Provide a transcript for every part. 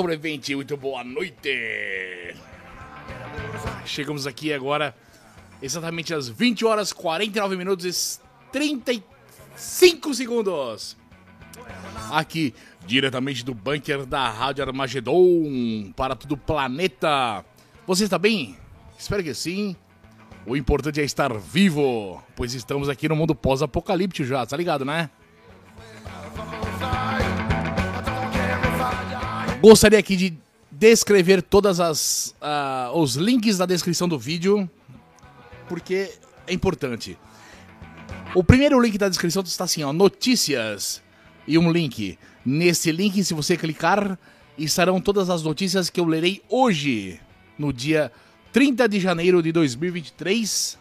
Sobrevivente, muito boa noite. Chegamos aqui agora, exatamente às 20 horas 49 minutos e 35 segundos. Aqui, diretamente do bunker da Rádio Armagedon, para todo o planeta. Você está bem? Espero que sim. O importante é estar vivo, pois estamos aqui no mundo pós-apocalíptico já, tá ligado, né? Gostaria aqui de descrever todas as uh, os links da descrição do vídeo, porque é importante. O primeiro link da descrição está assim, ó, notícias e um link. Nesse link, se você clicar, estarão todas as notícias que eu lerei hoje, no dia 30 de janeiro de 2023.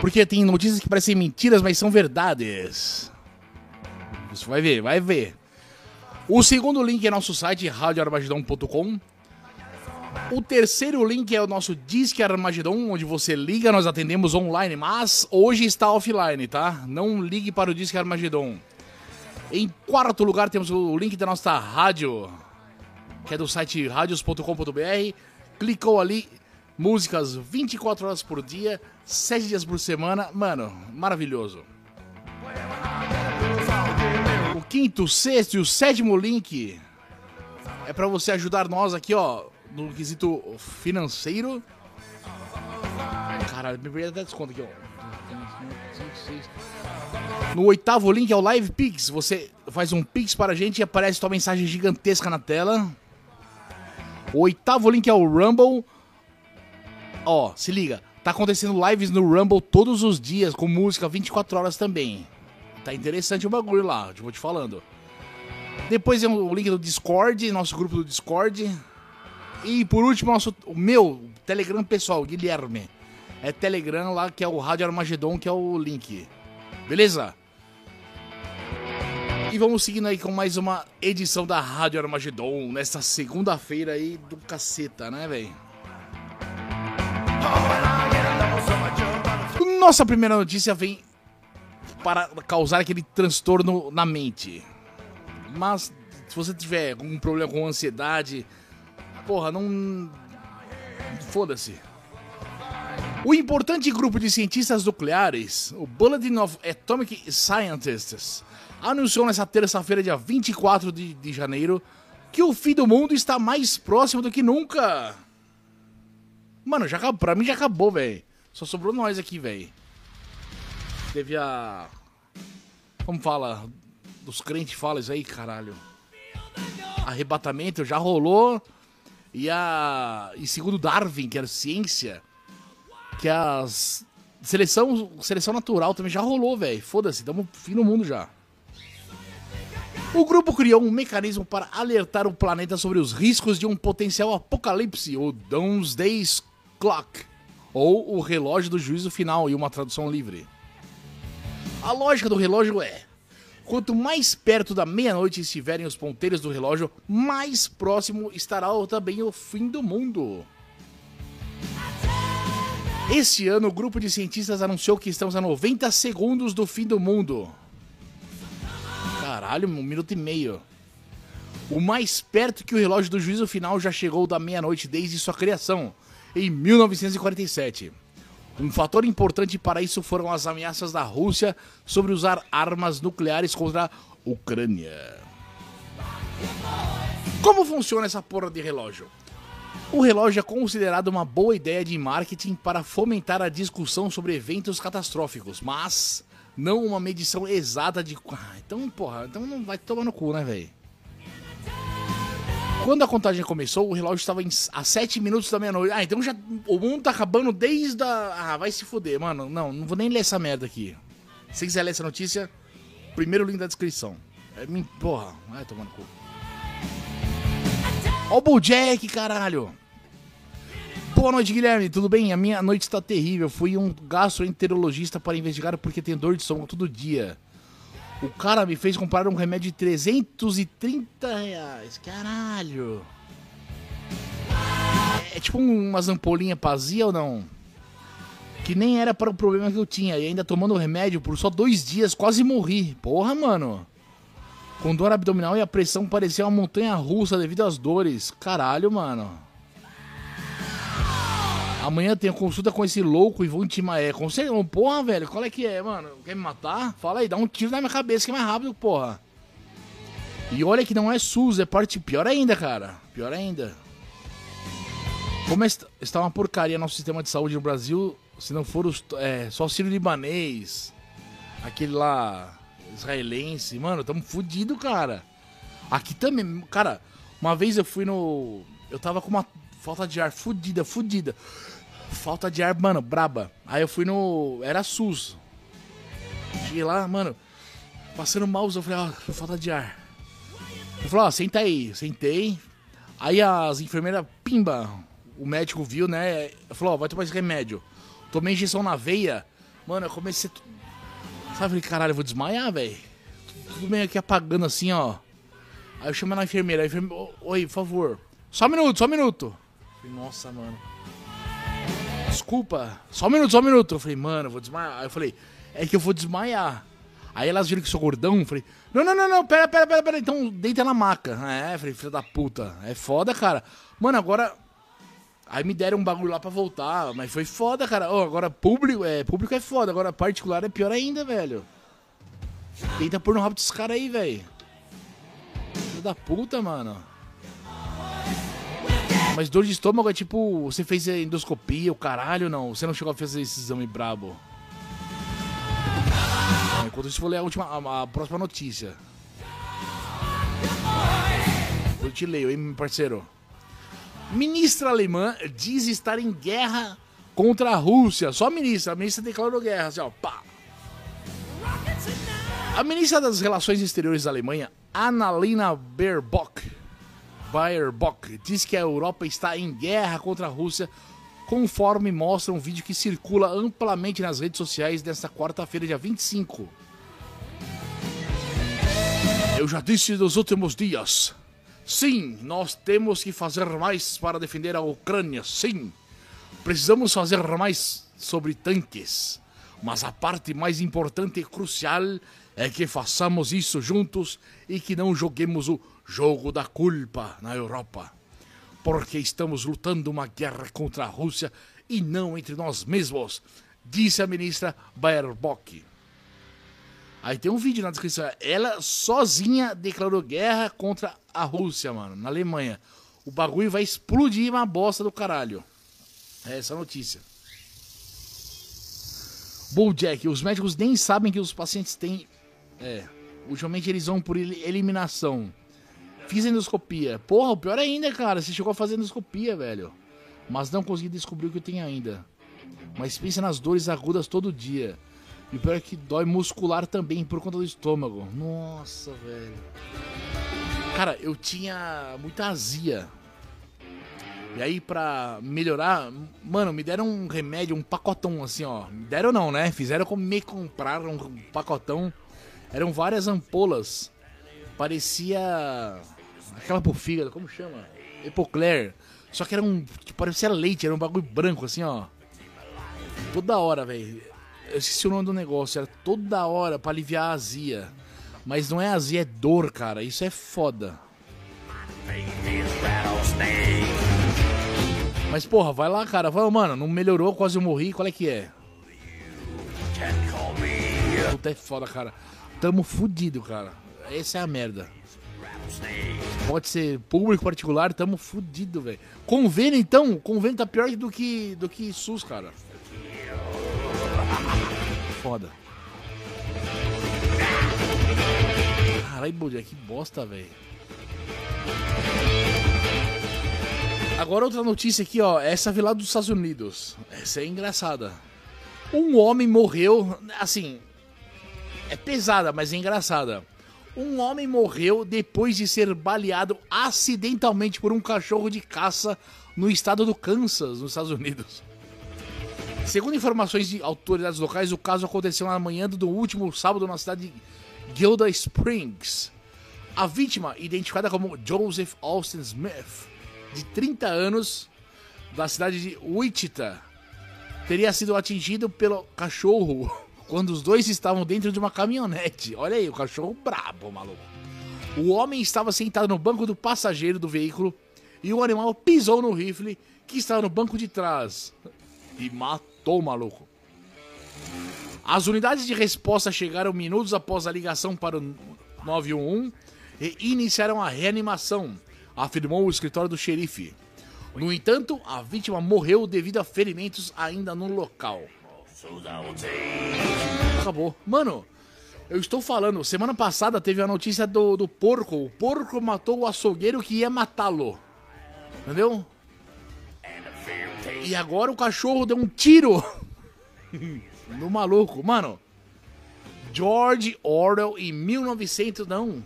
Porque tem notícias que parecem mentiras, mas são verdades. Você vai ver, vai ver. O segundo link é nosso site, radioarmagedon.com. O terceiro link é o nosso Disque Armagedon, onde você liga, nós atendemos online, mas hoje está offline, tá? Não ligue para o Disque Armagedon. Em quarto lugar, temos o link da nossa rádio, que é do site radios.com.br. Clicou ali, músicas 24 horas por dia, 7 dias por semana. Mano, maravilhoso quinto, sexto e o sétimo link é para você ajudar nós aqui, ó, no quesito financeiro. Caralho, me perdi até desconto aqui, ó. No oitavo link é o Live Pix. Você faz um Pix para a gente e aparece tua mensagem gigantesca na tela. O oitavo link é o Rumble. Ó, se liga. Tá acontecendo lives no Rumble todos os dias, com música 24 horas também. Tá interessante o bagulho lá, vou te falando. Depois é o link do Discord, nosso grupo do Discord. E por último, nosso, o meu Telegram pessoal, Guilherme. É Telegram lá, que é o Rádio Armagedon, que é o link. Beleza? E vamos seguindo aí com mais uma edição da Rádio Armagedon, nesta segunda-feira aí do caceta, né, velho? Nossa primeira notícia vem para causar aquele transtorno na mente. Mas se você tiver algum problema com ansiedade, porra, não. Foda-se. O importante grupo de cientistas nucleares, o Bulletin of Atomic Scientists, anunciou nessa terça-feira, dia 24 de, de janeiro, que o fim do mundo está mais próximo do que nunca. Mano, já acabou, pra mim já acabou, velho. Só sobrou nós aqui, velho. Teve a. Como fala? Dos crentes fala isso aí, caralho. Arrebatamento já rolou. E a. E segundo Darwin, que era ciência, que a seleção, seleção natural também já rolou, velho. Foda-se, estamos fim do mundo já. O grupo criou um mecanismo para alertar o planeta sobre os riscos de um potencial apocalipse, o Doomsday Clock, ou o relógio do juízo final, em uma tradução livre. A lógica do relógio é: quanto mais perto da meia-noite estiverem os ponteiros do relógio, mais próximo estará também o fim do mundo. Este ano, o grupo de cientistas anunciou que estamos a 90 segundos do fim do mundo. Caralho, um minuto e meio. O mais perto que o relógio do juízo final já chegou da meia-noite desde sua criação, em 1947. Um fator importante para isso foram as ameaças da Rússia sobre usar armas nucleares contra a Ucrânia. Como funciona essa porra de relógio? O relógio é considerado uma boa ideia de marketing para fomentar a discussão sobre eventos catastróficos, mas não uma medição exata de. Ah, então, porra, então não vai tomar no cu, né, velho? Quando a contagem começou, o relógio estava a 7 minutos da meia-noite. Ah, então já. O mundo tá acabando desde a. Ah, vai se fuder, mano. Não, não vou nem ler essa merda aqui. Se quiser ler essa notícia, primeiro link da descrição. É, me, porra, vai tomando cu. Ó o Bojack, caralho! Boa noite, Guilherme. Tudo bem? A minha noite está terrível. Fui um gastroenterologista para investigar porque tenho dor de estômago todo dia. O cara me fez comprar um remédio de 330 reais. Caralho. É, é tipo umas ampolinhas pazia ou não? Que nem era para o problema que eu tinha. E ainda tomando o remédio por só dois dias, quase morri. Porra, mano. Com dor abdominal e a pressão parecia uma montanha russa devido às dores. Caralho, mano. Amanhã tenho consulta com esse louco e vou intimar. É, conselho, porra, velho, qual é que é, mano? Quer me matar? Fala aí, dá um tiro na minha cabeça que é mais rápido, porra. E olha que não é SUS, é parte pior ainda, cara. Pior ainda. Como está uma porcaria nosso sistema de saúde no Brasil, se não for os, é, só o Ciro Libanês, aquele lá israelense, mano, tamo fudido, cara. Aqui também, cara, uma vez eu fui no. Eu tava com uma falta de ar fudida, fudida. Falta de ar, mano, braba. Aí eu fui no. Era SUS. Cheguei lá, mano, passando mal, eu falei, ó, oh, falta de ar. Ele falou, ó, oh, senta aí. Sentei. Aí as enfermeiras, pimba, o médico viu, né? Falou, ó, oh, vai tomar esse remédio. Tomei injeção na veia. Mano, eu comecei. Sabe, falei, caralho, eu vou desmaiar, velho. Tudo meio aqui apagando assim, ó. Aí eu chamei na enfermeira. A enfermeira, oi, por favor. Só um minuto, só um minuto. falei, nossa, mano. Desculpa, só um minuto, só um minuto. Eu falei, mano, eu vou desmaiar. Aí eu falei, é que eu vou desmaiar. Aí elas viram que sou gordão. Eu falei, não, não, não, não, pera, pera, pera, pera. Então deita na maca. É, falei, filho da puta. É foda, cara. Mano, agora Aí me deram um bagulho lá pra voltar, mas foi foda, cara. Oh, agora público é, público é foda, agora particular é pior ainda, velho. Tenta pôr no rabo desses caras aí, velho. Filho da puta, mano. Mas dor de estômago é tipo, você fez endoscopia, o caralho, não? Você não chegou a fazer esse exame brabo? Enquanto isso, vou ler a, última, a, a próxima notícia. Eu te leio, hein, meu parceiro. Ministra alemã diz estar em guerra contra a Rússia. Só a ministra. A ministra declarou guerra. Assim, ó, pá. A ministra das Relações Exteriores da Alemanha, Annalena Baerbock, Baerbock, diz que a Europa está em guerra contra a Rússia, conforme mostra um vídeo que circula amplamente nas redes sociais nesta quarta-feira, dia 25. Eu já disse nos últimos dias Sim, nós temos que fazer mais para defender a Ucrânia. Sim, precisamos fazer mais sobre tanques. Mas a parte mais importante e crucial é que façamos isso juntos e que não joguemos o jogo da culpa na Europa. Porque estamos lutando uma guerra contra a Rússia e não entre nós mesmos, disse a ministra Baerbock. Aí tem um vídeo na descrição. Ela sozinha declarou guerra contra a Rússia, mano, na Alemanha. O bagulho vai explodir uma bosta do caralho. É essa notícia. Jack, os médicos nem sabem que os pacientes têm. É. Ultimamente eles vão por eliminação. Fiz endoscopia. Porra, o pior ainda, cara. Você chegou a fazer endoscopia, velho. Mas não consegui descobrir o que eu tenho ainda. Mas pensa nas dores agudas todo dia. E o pior é que dói muscular também por conta do estômago. Nossa, velho. Cara, eu tinha muita azia. E aí, pra melhorar, mano, me deram um remédio, um pacotão assim, ó. Me deram não, né? Fizeram como me compraram um pacotão. Eram várias ampolas. Parecia. Aquela por fígado, como chama? Epocler. Só que era um. Tipo, parecia leite, era um bagulho branco assim, ó. Toda hora, velho eu esqueci o nome do negócio, era toda hora para aliviar a azia. Mas não é azia, é dor, cara. Isso é foda. Mas porra, vai lá, cara. Vai, mano, não melhorou, quase eu morri. Qual é que é? Puta, é foda, cara. Tamo fudido, cara. Essa é a merda. Pode ser público particular, tamo fudido, velho. Convênio, então, convênio tá pior do que, do que SUS, cara foda. Caralho, Bodia, que bosta, velho. Agora outra notícia aqui, ó. Essa veio lá dos Estados Unidos. Essa é engraçada. Um homem morreu. Assim. É pesada, mas é engraçada. Um homem morreu depois de ser baleado acidentalmente por um cachorro de caça no estado do Kansas, nos Estados Unidos. Segundo informações de autoridades locais, o caso aconteceu na manhã do último sábado na cidade de Gilda Springs. A vítima, identificada como Joseph Austin Smith, de 30 anos, da cidade de Wichita, teria sido atingido pelo cachorro quando os dois estavam dentro de uma caminhonete. Olha aí, o cachorro brabo, maluco. O homem estava sentado no banco do passageiro do veículo e o animal pisou no rifle que estava no banco de trás e matou o maluco. As unidades de resposta chegaram minutos após a ligação para o 911 e iniciaram a reanimação, afirmou o escritório do xerife. No entanto, a vítima morreu devido a ferimentos ainda no local. Acabou. Mano, eu estou falando, semana passada teve a notícia do, do porco. O porco matou o açougueiro que ia matá-lo. Entendeu? E agora o cachorro deu um tiro no maluco. Mano, George Orwell em 1900... Não.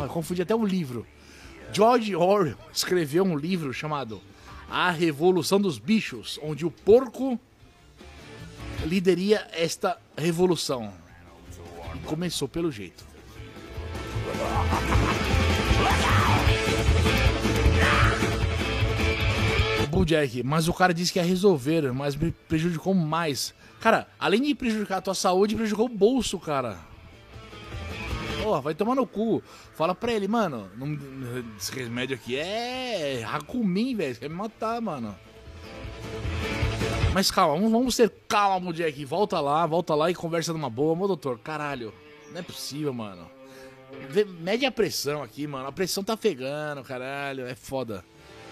Eu confundi até o livro. George Orwell escreveu um livro chamado A Revolução dos Bichos, onde o porco lideria esta revolução. E começou pelo jeito. Jack, mas o cara disse que ia resolver, mas me prejudicou mais. Cara, além de prejudicar a tua saúde, prejudicou o bolso, cara. Porra, vai tomar no cu. Fala pra ele, mano, esse remédio aqui é Hakumin, velho. Quer me matar, mano. Mas calma, vamos, ter calma, Jack. Volta lá, volta lá e conversa numa boa. Meu doutor, caralho. Não é possível, mano. Mede a pressão aqui, mano. A pressão tá pegando, caralho. É foda.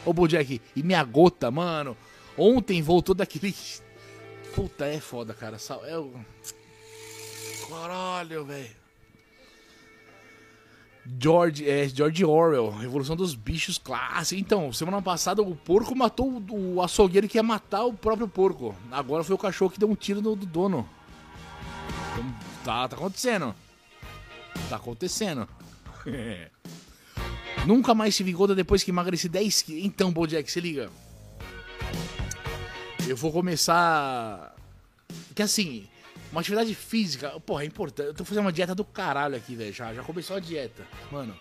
Ô, Bojack, e minha gota, mano. Ontem voltou daquele. Puta, é foda, cara. É o. Caralho, velho. George, é, George Orwell, Revolução dos Bichos clássico. Então, semana passada o porco matou o, açougueiro que ia matar o próprio porco. Agora foi o cachorro que deu um tiro no do dono. Então, tá, tá acontecendo. Tá acontecendo. Nunca mais tive gorda depois que emagreci 10 quilos. Então, Bojack, se liga. Eu vou começar. Que assim, uma atividade física, porra, é importante. Eu tô fazendo uma dieta do caralho aqui, velho. Já, já começou a dieta, mano.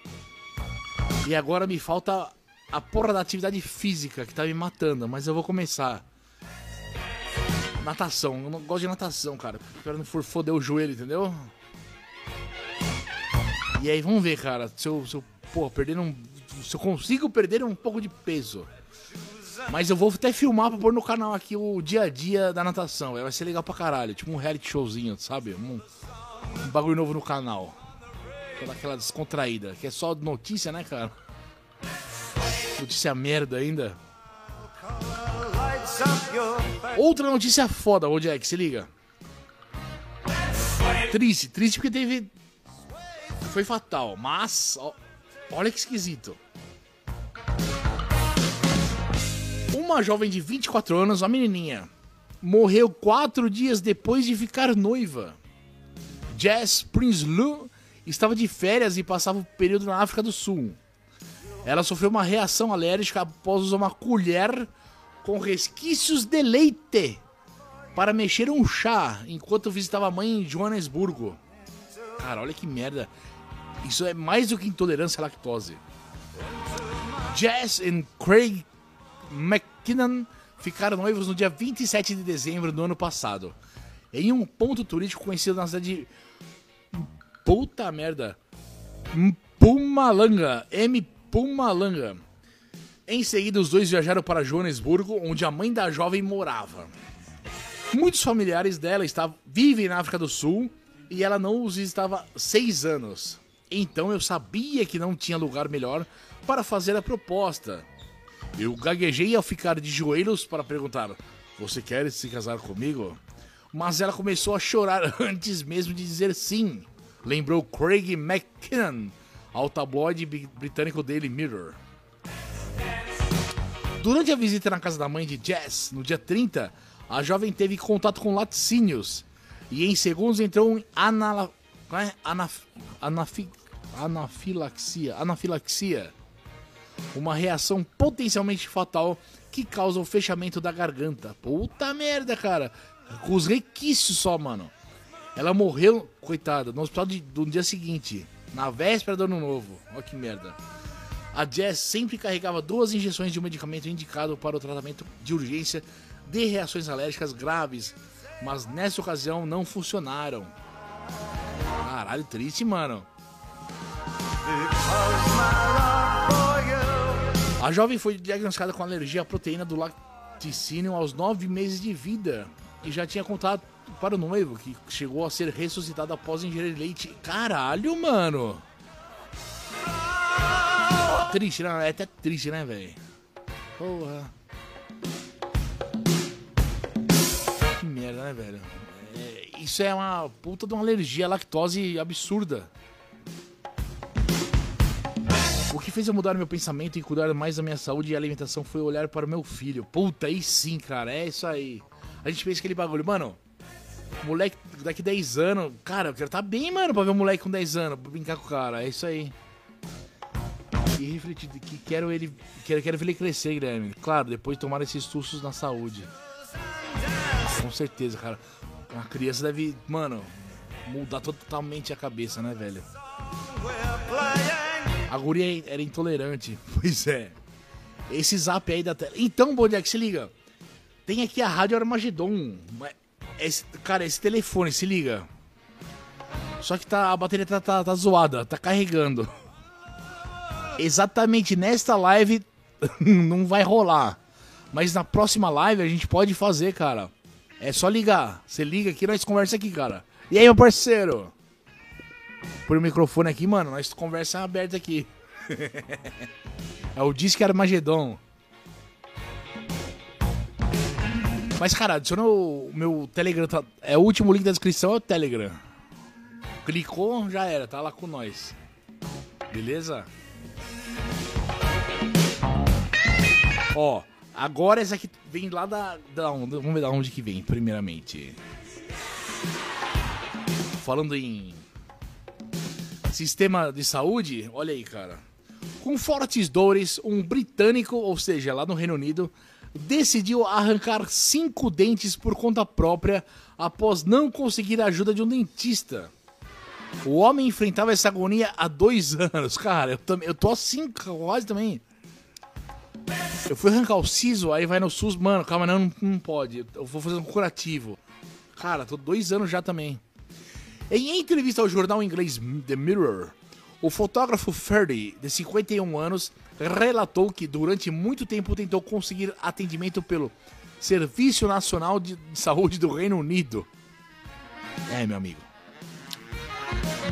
E agora me falta a porra da atividade física que tá me matando, mas eu vou começar. Natação, eu não gosto de natação, cara. Espero não for foder o joelho, entendeu? E aí, vamos ver, cara. Se eu, se eu, porra, perder um. Se eu consigo perder um pouco de peso. Mas eu vou até filmar pra pôr no canal aqui o dia a dia da natação. Vai ser legal pra caralho. Tipo um reality showzinho, sabe? Um, um bagulho novo no canal. Toda aquela descontraída. Que é só notícia, né, cara? Notícia merda ainda. Outra notícia foda, ô Jack, se liga. Triste, triste porque teve. Foi fatal, mas. Ó, olha que esquisito. Uma jovem de 24 anos, uma menininha, morreu quatro dias depois de ficar noiva. Jess Prinsloo estava de férias e passava o período na África do Sul. Ela sofreu uma reação alérgica após usar uma colher com resquícios de leite para mexer um chá enquanto visitava a mãe em Joanesburgo. Cara, olha que merda. Isso é mais do que intolerância à lactose. Jess e Craig McKinnon ficaram noivos no dia 27 de dezembro do ano passado, em um ponto turístico conhecido na cidade de. Puta merda! Pumalanga, M. Pumalanga. Em seguida, os dois viajaram para Joanesburgo, onde a mãe da jovem morava. Muitos familiares dela estavam, vivem na África do Sul e ela não os visitava seis anos. Então eu sabia que não tinha lugar melhor para fazer a proposta. Eu gaguejei ao ficar de joelhos para perguntar: Você quer se casar comigo? Mas ela começou a chorar antes mesmo de dizer sim, lembrou Craig McKinnon ao tabloide britânico Daily Mirror. Durante a visita na casa da mãe de Jess, no dia 30, a jovem teve contato com laticínios e em segundos entrou em anala... É? Anaf... Anaf... anafilaxia. Anafilaxia uma reação potencialmente fatal que causa o fechamento da garganta. Puta merda, cara. Com os requisitos só, mano. Ela morreu, coitada, no hospital de, do dia seguinte, na véspera do ano novo. Olha que merda. A Jess sempre carregava duas injeções de um medicamento indicado para o tratamento de urgência de reações alérgicas graves, mas nessa ocasião não funcionaram. Caralho, triste, mano. A jovem foi diagnosticada com alergia à proteína do laticínio aos nove meses de vida e já tinha contado para o noivo, que chegou a ser ressuscitado após ingerir leite. Caralho, mano! Triste, né? É até triste, né, velho? Porra. Que merda, né, velho? É, isso é uma puta de uma alergia à lactose absurda. O que fez eu mudar meu pensamento e cuidar mais da minha saúde e alimentação foi olhar para o meu filho. Puta, aí sim, cara, é isso aí. A gente fez aquele bagulho, mano. Moleque daqui 10 anos, cara, eu quero tá bem, mano, pra ver um moleque com 10 anos, pra brincar com o cara, é isso aí. E refletir que quero ele, quero, quero ver ele crescer, Guilherme. Claro, depois de tomar esses sustos na saúde. Com certeza, cara. Uma criança deve, mano, mudar totalmente a cabeça, né, velho? A guria era intolerante. Pois é. Esse zap aí da tela. Então, Bojack, se liga. Tem aqui a Rádio Armagedon. Esse, cara, esse telefone, se liga. Só que tá, a bateria tá, tá, tá zoada, tá carregando. Exatamente nesta live não vai rolar. Mas na próxima live a gente pode fazer, cara. É só ligar. Você liga aqui, nós conversa aqui, cara. E aí, meu parceiro? Por microfone aqui, mano, nós conversa aberta aqui. é o Disque Armagedon. Mas, cara, adiciona o meu Telegram. Tá, é o último link da descrição, é o Telegram. Clicou, já era, tá lá com nós. Beleza? Ó, agora essa aqui vem lá da. da onde, vamos ver da onde que vem, primeiramente. Falando em sistema de saúde, olha aí, cara. Com fortes dores, um britânico, ou seja, lá no Reino Unido, decidiu arrancar cinco dentes por conta própria após não conseguir a ajuda de um dentista. O homem enfrentava essa agonia há dois anos. Cara, eu, também, eu tô assim quase também. Eu fui arrancar o siso, aí vai no SUS, mano, calma, não, não pode. Eu vou fazer um curativo. Cara, tô dois anos já também. Em entrevista ao jornal inglês The Mirror, o fotógrafo Ferdy, de 51 anos, relatou que durante muito tempo tentou conseguir atendimento pelo Serviço Nacional de Saúde do Reino Unido. É, meu amigo.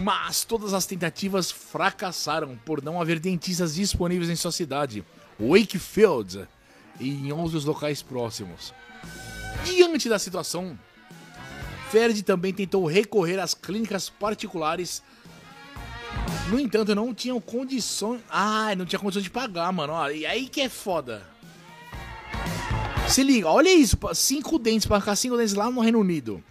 Mas todas as tentativas fracassaram por não haver dentistas disponíveis em sua cidade, Wakefield, e em outros locais próximos. Diante da situação, Ferdi também tentou recorrer às clínicas particulares. No entanto, não tinham condições. Ah, não tinha condições de pagar, mano. E aí que é foda. Se liga, olha isso: cinco dentes para ficar cinco dentes lá no Reino Unido.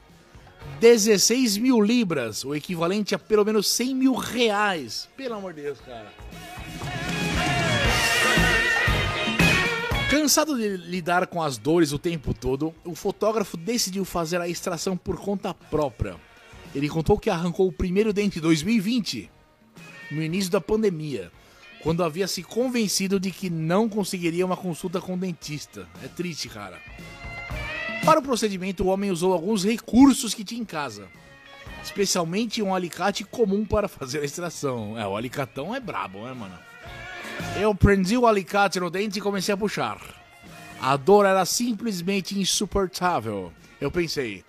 16 mil libras, o equivalente a pelo menos 100 mil reais. Pelo amor de Deus, cara. Cansado de lidar com as dores o tempo todo, o fotógrafo decidiu fazer a extração por conta própria. Ele contou que arrancou o primeiro dente em 2020, no início da pandemia, quando havia se convencido de que não conseguiria uma consulta com o dentista. É triste, cara. Para o procedimento, o homem usou alguns recursos que tinha em casa, especialmente um alicate comum para fazer a extração. É, o alicatão é brabo, né, mano? Eu prendi o alicate no dente e comecei a puxar. A dor era simplesmente insuportável. Eu pensei,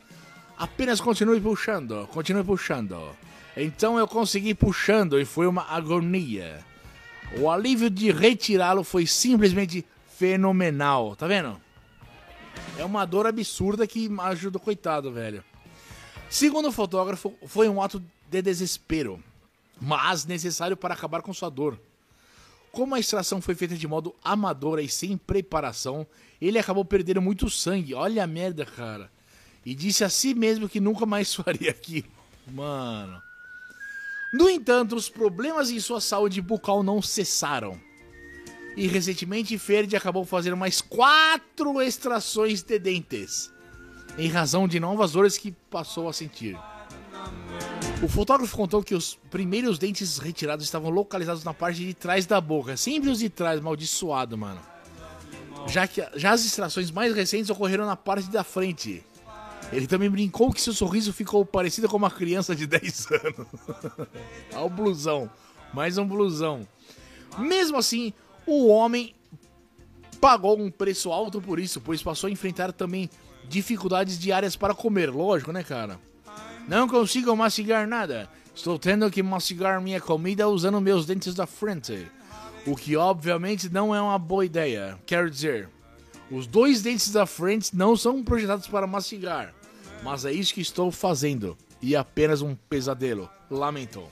apenas continue puxando, continue puxando. Então eu consegui puxando e foi uma agonia. O alívio de retirá-lo foi simplesmente fenomenal, tá vendo? É uma dor absurda que ajuda, coitado, velho. Segundo o fotógrafo, foi um ato de desespero, mas necessário para acabar com sua dor. Como a extração foi feita de modo amador e sem preparação, ele acabou perdendo muito sangue. Olha a merda, cara. E disse a si mesmo que nunca mais faria aquilo. Mano. No entanto, os problemas em sua saúde bucal não cessaram. E recentemente, Ferdi acabou fazendo mais quatro extrações de dentes, em razão de novas dores que passou a sentir. O fotógrafo contou que os primeiros dentes retirados estavam localizados na parte de trás da boca. Sempre os de trás, maldiçoado, mano. Já que já as extrações mais recentes ocorreram na parte da frente. Ele também brincou que seu sorriso ficou parecido com uma criança de 10 anos. Olha o blusão. Mais um blusão. Mesmo assim, o homem pagou um preço alto por isso, pois passou a enfrentar também dificuldades diárias para comer. Lógico, né, cara? Não consigo mastigar nada. Estou tendo que mastigar minha comida usando meus dentes da frente. O que obviamente não é uma boa ideia. Quero dizer, os dois dentes da frente não são projetados para mastigar. Mas é isso que estou fazendo. E apenas um pesadelo. Lamentou.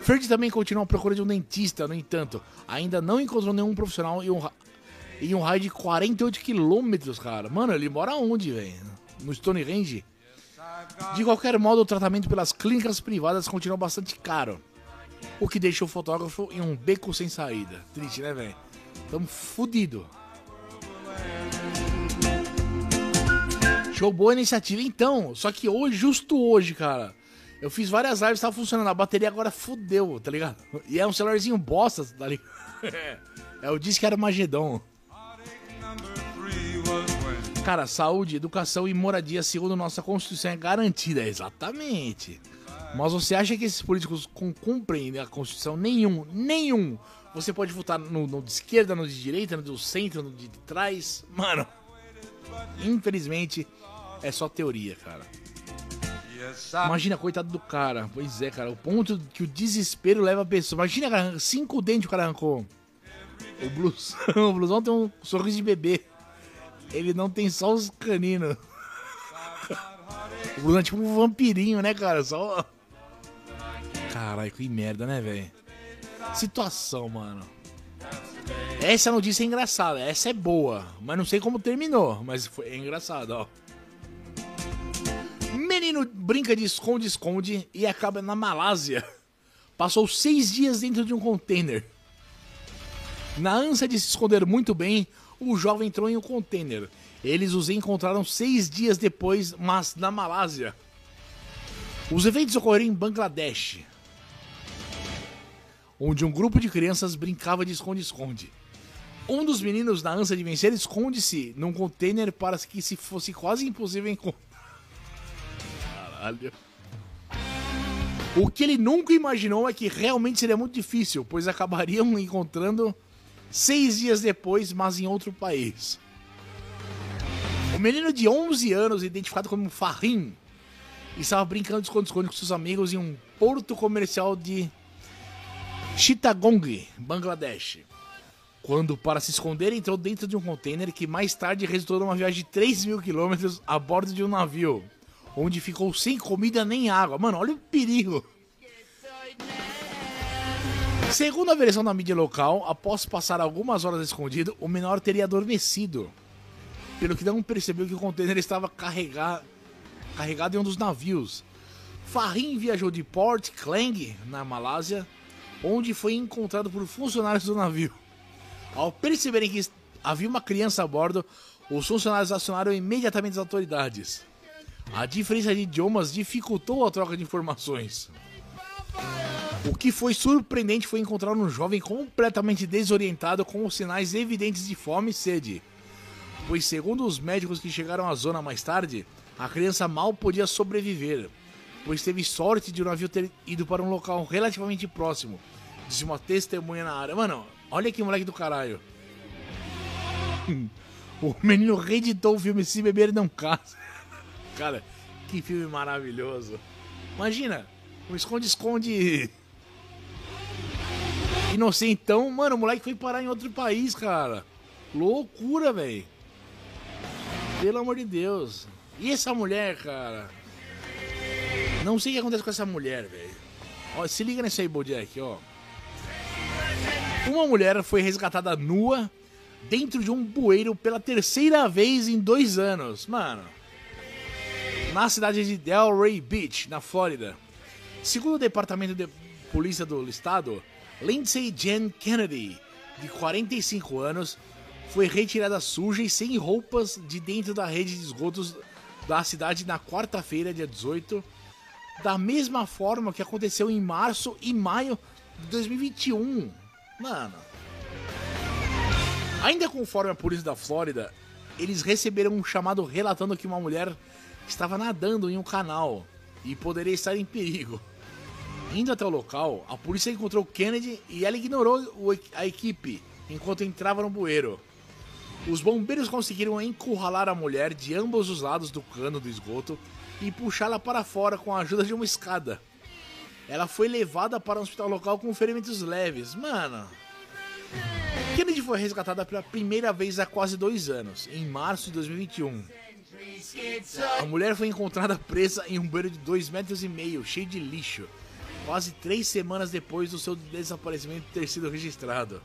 Fred também continua à procura de um dentista, no entanto, ainda não encontrou nenhum profissional em um, em um raio de 48 quilômetros, cara. Mano, ele mora onde, velho? No Stonehenge? De qualquer modo, o tratamento pelas clínicas privadas continua bastante caro. O que deixa o fotógrafo em um beco sem saída. Triste, né, velho? Tamo fudido. Show boa iniciativa. Então, só que hoje, justo hoje, cara, eu fiz várias lives, tava funcionando. A bateria agora fudeu, tá ligado? E é um celularzinho bosta, tá ligado? É o disco Armagedon. Cara, saúde, educação e moradia, segundo nossa Constituição, é garantida. Exatamente. Mas você acha que esses políticos cumprem a Constituição? Nenhum, nenhum. Você pode votar no, no de esquerda, no de direita, no do centro, no de trás. Mano, infelizmente, é só teoria, cara. Imagina, coitado do cara. Pois é, cara. O ponto que o desespero leva a pessoa. Imagina, cara, cinco dentes o cara arrancou. O blusão, o blusão tem um sorriso de bebê. Ele não tem só os caninos. O blusão é tipo um vampirinho, né, cara? Só. Caralho, que merda, né, velho? Situação, mano. Essa notícia é engraçada, essa é boa, mas não sei como terminou, mas foi é engraçado, ó. Menino brinca de esconde-esconde e acaba na Malásia. Passou seis dias dentro de um container. Na ânsia de se esconder muito bem, o jovem entrou em um container. Eles os encontraram seis dias depois, mas na Malásia. Os eventos ocorreram em Bangladesh, onde um grupo de crianças brincava de esconde-esconde. Um dos meninos, na ânsia de vencer, esconde-se num container para que se fosse quase impossível encontrar. Caralho. O que ele nunca imaginou é que realmente seria muito difícil, pois acabariam encontrando seis dias depois, mas em outro país. O menino de 11 anos, identificado como Fahim, estava brincando de esconde-esconde com seus amigos em um porto comercial de Chittagong, Bangladesh. Quando, para se esconder, entrou dentro de um container que mais tarde resultou numa viagem de 3 mil quilômetros a bordo de um navio, onde ficou sem comida nem água. Mano, olha o perigo. Segundo a versão da mídia local, após passar algumas horas escondido, o menor teria adormecido. Pelo que não percebeu que o container estava carregado, em um dos navios. Fahim viajou de Port Klang, na Malásia, onde foi encontrado por funcionários do navio. Ao perceberem que havia uma criança a bordo, os funcionários acionaram imediatamente as autoridades. A diferença de idiomas dificultou a troca de informações. O que foi surpreendente foi encontrar um jovem completamente desorientado com os sinais evidentes de fome e sede. Pois, segundo os médicos que chegaram à zona mais tarde, a criança mal podia sobreviver, pois teve sorte de o navio ter ido para um local relativamente próximo, disse uma testemunha na área. Mano, olha que moleque do caralho. o menino reeditou o filme Se Beber Não Casa. Cara, que filme maravilhoso. Imagina, um esconde-esconde inocentão. Mano, o moleque foi parar em outro país, cara. Loucura, velho. Pelo amor de Deus. E essa mulher, cara? Não sei o que acontece com essa mulher, velho. Se liga nesse aí, Bojack, ó. Uma mulher foi resgatada nua dentro de um bueiro pela terceira vez em dois anos. Mano. Na cidade de Delray Beach, na Flórida. Segundo o departamento de polícia do estado, Lindsay Jen Kennedy, de 45 anos, foi retirada suja e sem roupas de dentro da rede de esgotos da cidade na quarta-feira, dia 18, da mesma forma que aconteceu em março e maio de 2021. Mano. Ainda conforme a polícia da Flórida, eles receberam um chamado relatando que uma mulher estava nadando em um canal e poderia estar em perigo. Indo até o local, a polícia encontrou Kennedy e ela ignorou a equipe enquanto entrava no bueiro. Os bombeiros conseguiram encurralar a mulher de ambos os lados do cano do esgoto e puxá-la para fora com a ajuda de uma escada. Ela foi levada para um hospital local com ferimentos leves. Mano. Kennedy foi resgatada pela primeira vez há quase dois anos, em março de 2021. A mulher foi encontrada presa em um banheiro de dois metros e meio, cheio de lixo, quase três semanas depois do seu desaparecimento ter sido registrado.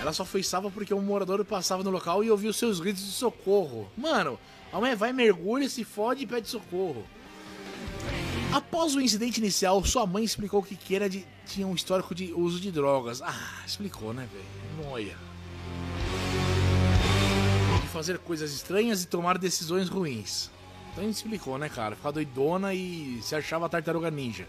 Ela só foi salva porque um morador passava no local e ouviu seus gritos de socorro. Mano, a mulher vai, mergulha, se fode e pede socorro. Após o incidente inicial, sua mãe explicou que Kennedy tinha um histórico de uso de drogas. Ah, explicou, né, velho? Noia. Fazer coisas estranhas e tomar decisões ruins. Então ele explicou, né, cara? Ficar doidona e se achava tartaruga ninja.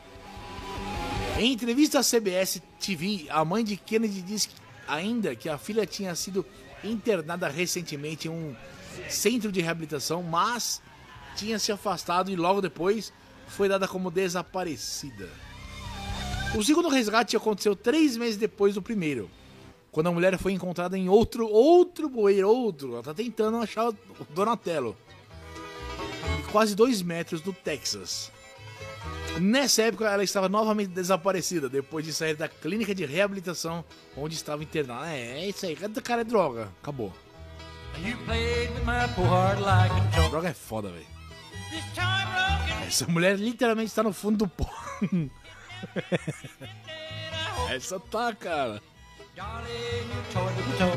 Em entrevista à CBS TV, a mãe de Kennedy disse ainda que a filha tinha sido internada recentemente em um centro de reabilitação, mas tinha se afastado e logo depois foi dada como desaparecida. O segundo resgate aconteceu três meses depois do primeiro, quando a mulher foi encontrada em outro outro bueiro, outro. Ela tá tentando achar o Donatello, quase dois metros do Texas. Nessa época, ela estava novamente desaparecida depois de sair da clínica de reabilitação onde estava internada. É, é isso aí, cara é droga. Acabou. You played with my poor heart like. Droga é foda, velho. Essa mulher literalmente está no fundo do pó. Essa tá, cara.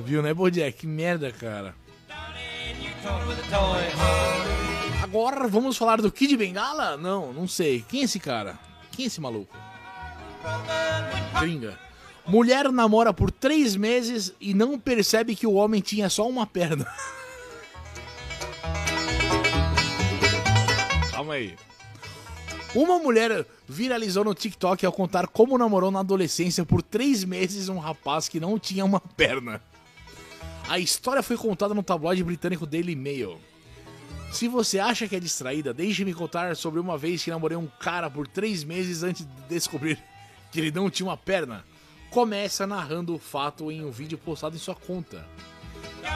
Viu, né, Bojack? Que merda, cara. Agora vamos falar do Kid Bengala? Não, não sei. Quem é esse cara? Quem é esse maluco? Gringa. Mulher namora por três meses e não percebe que o homem tinha só uma perna. Calma aí. Uma mulher viralizou no TikTok ao contar como namorou na adolescência por três meses um rapaz que não tinha uma perna. A história foi contada no tabloide britânico Daily Mail. Se você acha que é distraída, deixe-me contar sobre uma vez que namorei um cara por três meses antes de descobrir que ele não tinha uma perna. Começa narrando o fato em um vídeo postado em sua conta.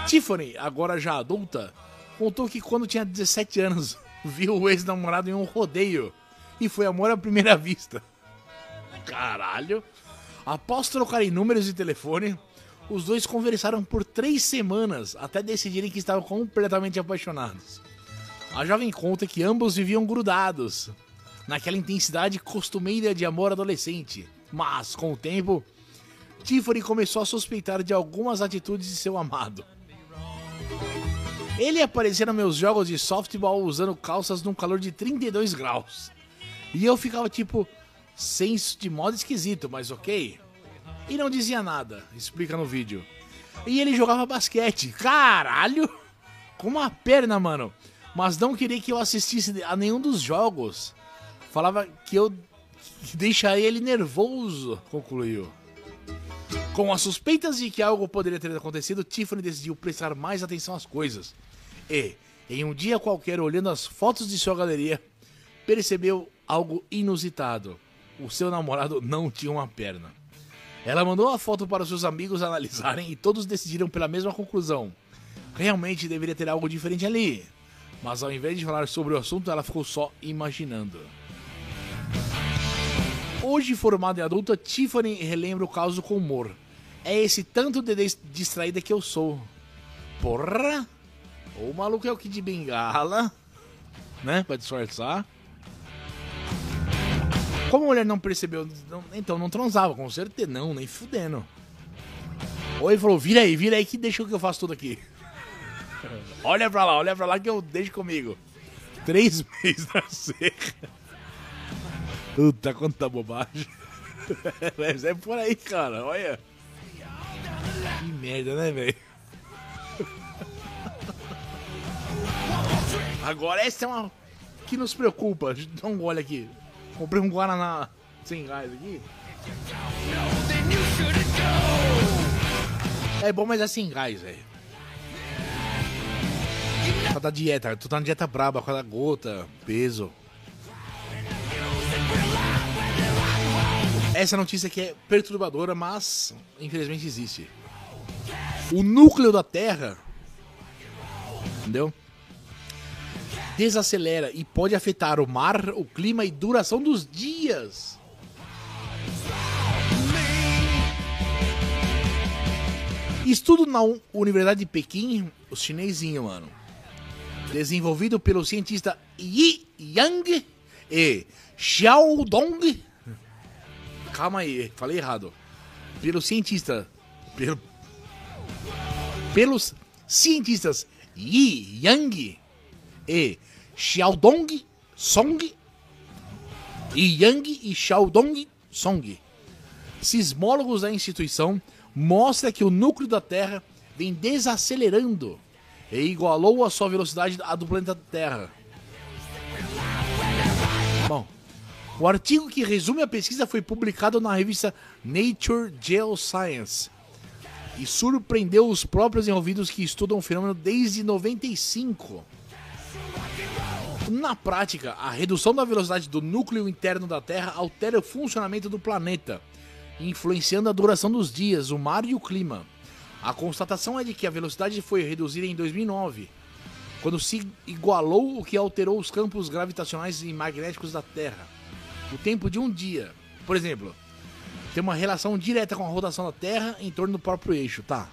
Tiffany, agora já adulta, contou que quando tinha 17 anos, viu o ex-namorado em um rodeio e foi amor à primeira vista. Caralho! Após trocarem números de telefone, os dois conversaram por três semanas até decidirem que estavam completamente apaixonados. A jovem conta que ambos viviam grudados, naquela intensidade costumeira de amor adolescente. Mas, com o tempo, Tiffany começou a suspeitar de algumas atitudes de seu amado. Ele aparecia nos meus jogos de softball usando calças num calor de 32 graus. E eu ficava tipo, senso de modo esquisito, mas ok. E não dizia nada, explica no vídeo. E ele jogava basquete. Caralho! Com uma perna, mano. Mas não queria que eu assistisse a nenhum dos jogos. Falava que eu deixaria ele nervoso, concluiu. Com as suspeitas de que algo poderia ter acontecido, Tiffany decidiu prestar mais atenção às coisas. E, em um dia qualquer, olhando as fotos de sua galeria, percebeu algo inusitado. O seu namorado não tinha uma perna. Ela mandou a foto para os seus amigos analisarem e todos decidiram pela mesma conclusão. Realmente deveria ter algo diferente ali. Mas ao invés de falar sobre o assunto, ela ficou só imaginando. Hoje, formada e adulta, Tiffany relembra o caso com humor. É esse tanto de distraída que eu sou. Porra! O maluco é o que de bengala, né? Pra disfarçar. Como a mulher não percebeu, não- então não transava, com certeza. Não, nem fudendo. Ele falou: vira aí, vira aí que deixa que eu faço tudo aqui. olha pra lá, olha pra lá que eu deixo comigo. Três meses na seca. Puta, quanta bobagem. Mas é por aí, cara, olha. Que merda, né, velho? Agora essa é uma que nos preocupa. Dá um gole aqui. Comprei um Guaraná sem gás aqui. É bom, mas é sem gás, velho. Causa da dieta. Tu tá na dieta braba, causa da gota, peso. Essa notícia aqui é perturbadora, mas infelizmente existe. O núcleo da Terra, entendeu? Desacelera e pode afetar o mar, o clima e duração dos dias. Estudo na Universidade de Pequim, o chinesinho, mano. Desenvolvido pelo cientista Yi Yang e Xiaodong. Calma aí, falei errado. Pelo cientista. Pelo, pelos cientistas Yi Yang e Xiaodong Song. Yi Yang e Xiaodong Song sismólogos da instituição mostra que o núcleo da Terra vem desacelerando e igualou a sua velocidade à do planeta Terra. Bom, o artigo que resume a pesquisa foi publicado na revista Nature Geoscience e surpreendeu os próprios envolvidos que estudam o fenômeno desde 95. Na prática, a redução da velocidade do núcleo interno da Terra altera o funcionamento do planeta, influenciando a duração dos dias, o mar e o clima. A constatação é de que a velocidade foi reduzida em 2009, quando se igualou o que alterou os campos gravitacionais e magnéticos da Terra. O tempo de um dia, por exemplo, tem uma relação direta com a rotação da Terra em torno do próprio eixo, tá?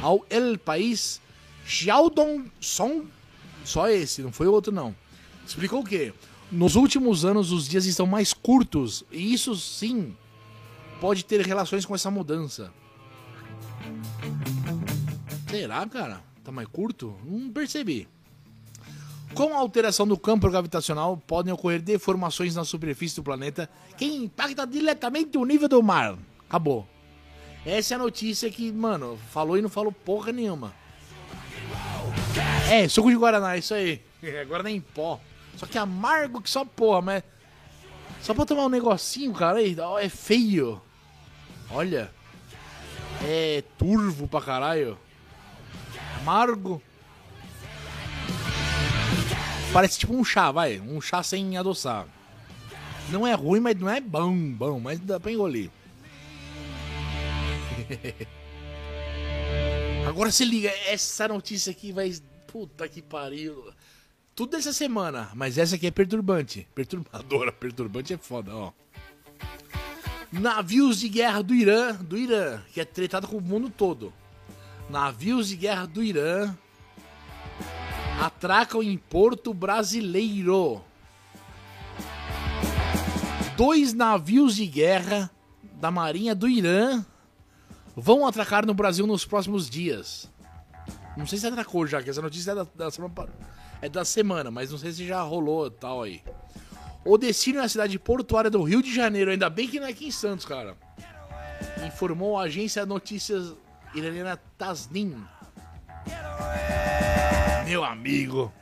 Ao El País, Xiaodong Song, só esse, não foi o outro não. Explicou que nos últimos anos os dias estão mais curtos e isso sim pode ter relações com essa mudança. Será, cara? Tá mais curto? Não percebi. Com a alteração do campo gravitacional, podem ocorrer deformações na superfície do planeta que impacta diretamente o nível do mar. Acabou. Essa é a notícia que, mano, falou e não falou porra nenhuma. É, suco de Guaraná, isso aí. É, Guaraná em pó. Só que amargo que só porra, mas. Só pra tomar um negocinho, cara, aí, é feio. Olha. É turvo pra caralho. Amargo. Parece tipo um chá, vai. Um chá sem adoçar. Não é ruim, mas não é bom, bom, mas dá pra engolir. Agora se liga, essa notícia aqui vai. Puta que pariu. Tudo dessa semana, mas essa aqui é perturbante. Perturbadora, perturbante é foda, ó. Navios de guerra do Irã, do Irã, que é tretado com o mundo todo. Navios de guerra do Irã atracam em porto brasileiro. Dois navios de guerra da Marinha do Irã vão atracar no Brasil nos próximos dias. Não sei se atracou já, que essa notícia é da, da semana, é da semana, mas não sei se já rolou tal aí. O destino é a cidade portuária do Rio de Janeiro, ainda bem que não é aqui em Santos, cara. Informou a agência notícias iraniana Tasnim. Meu amigo.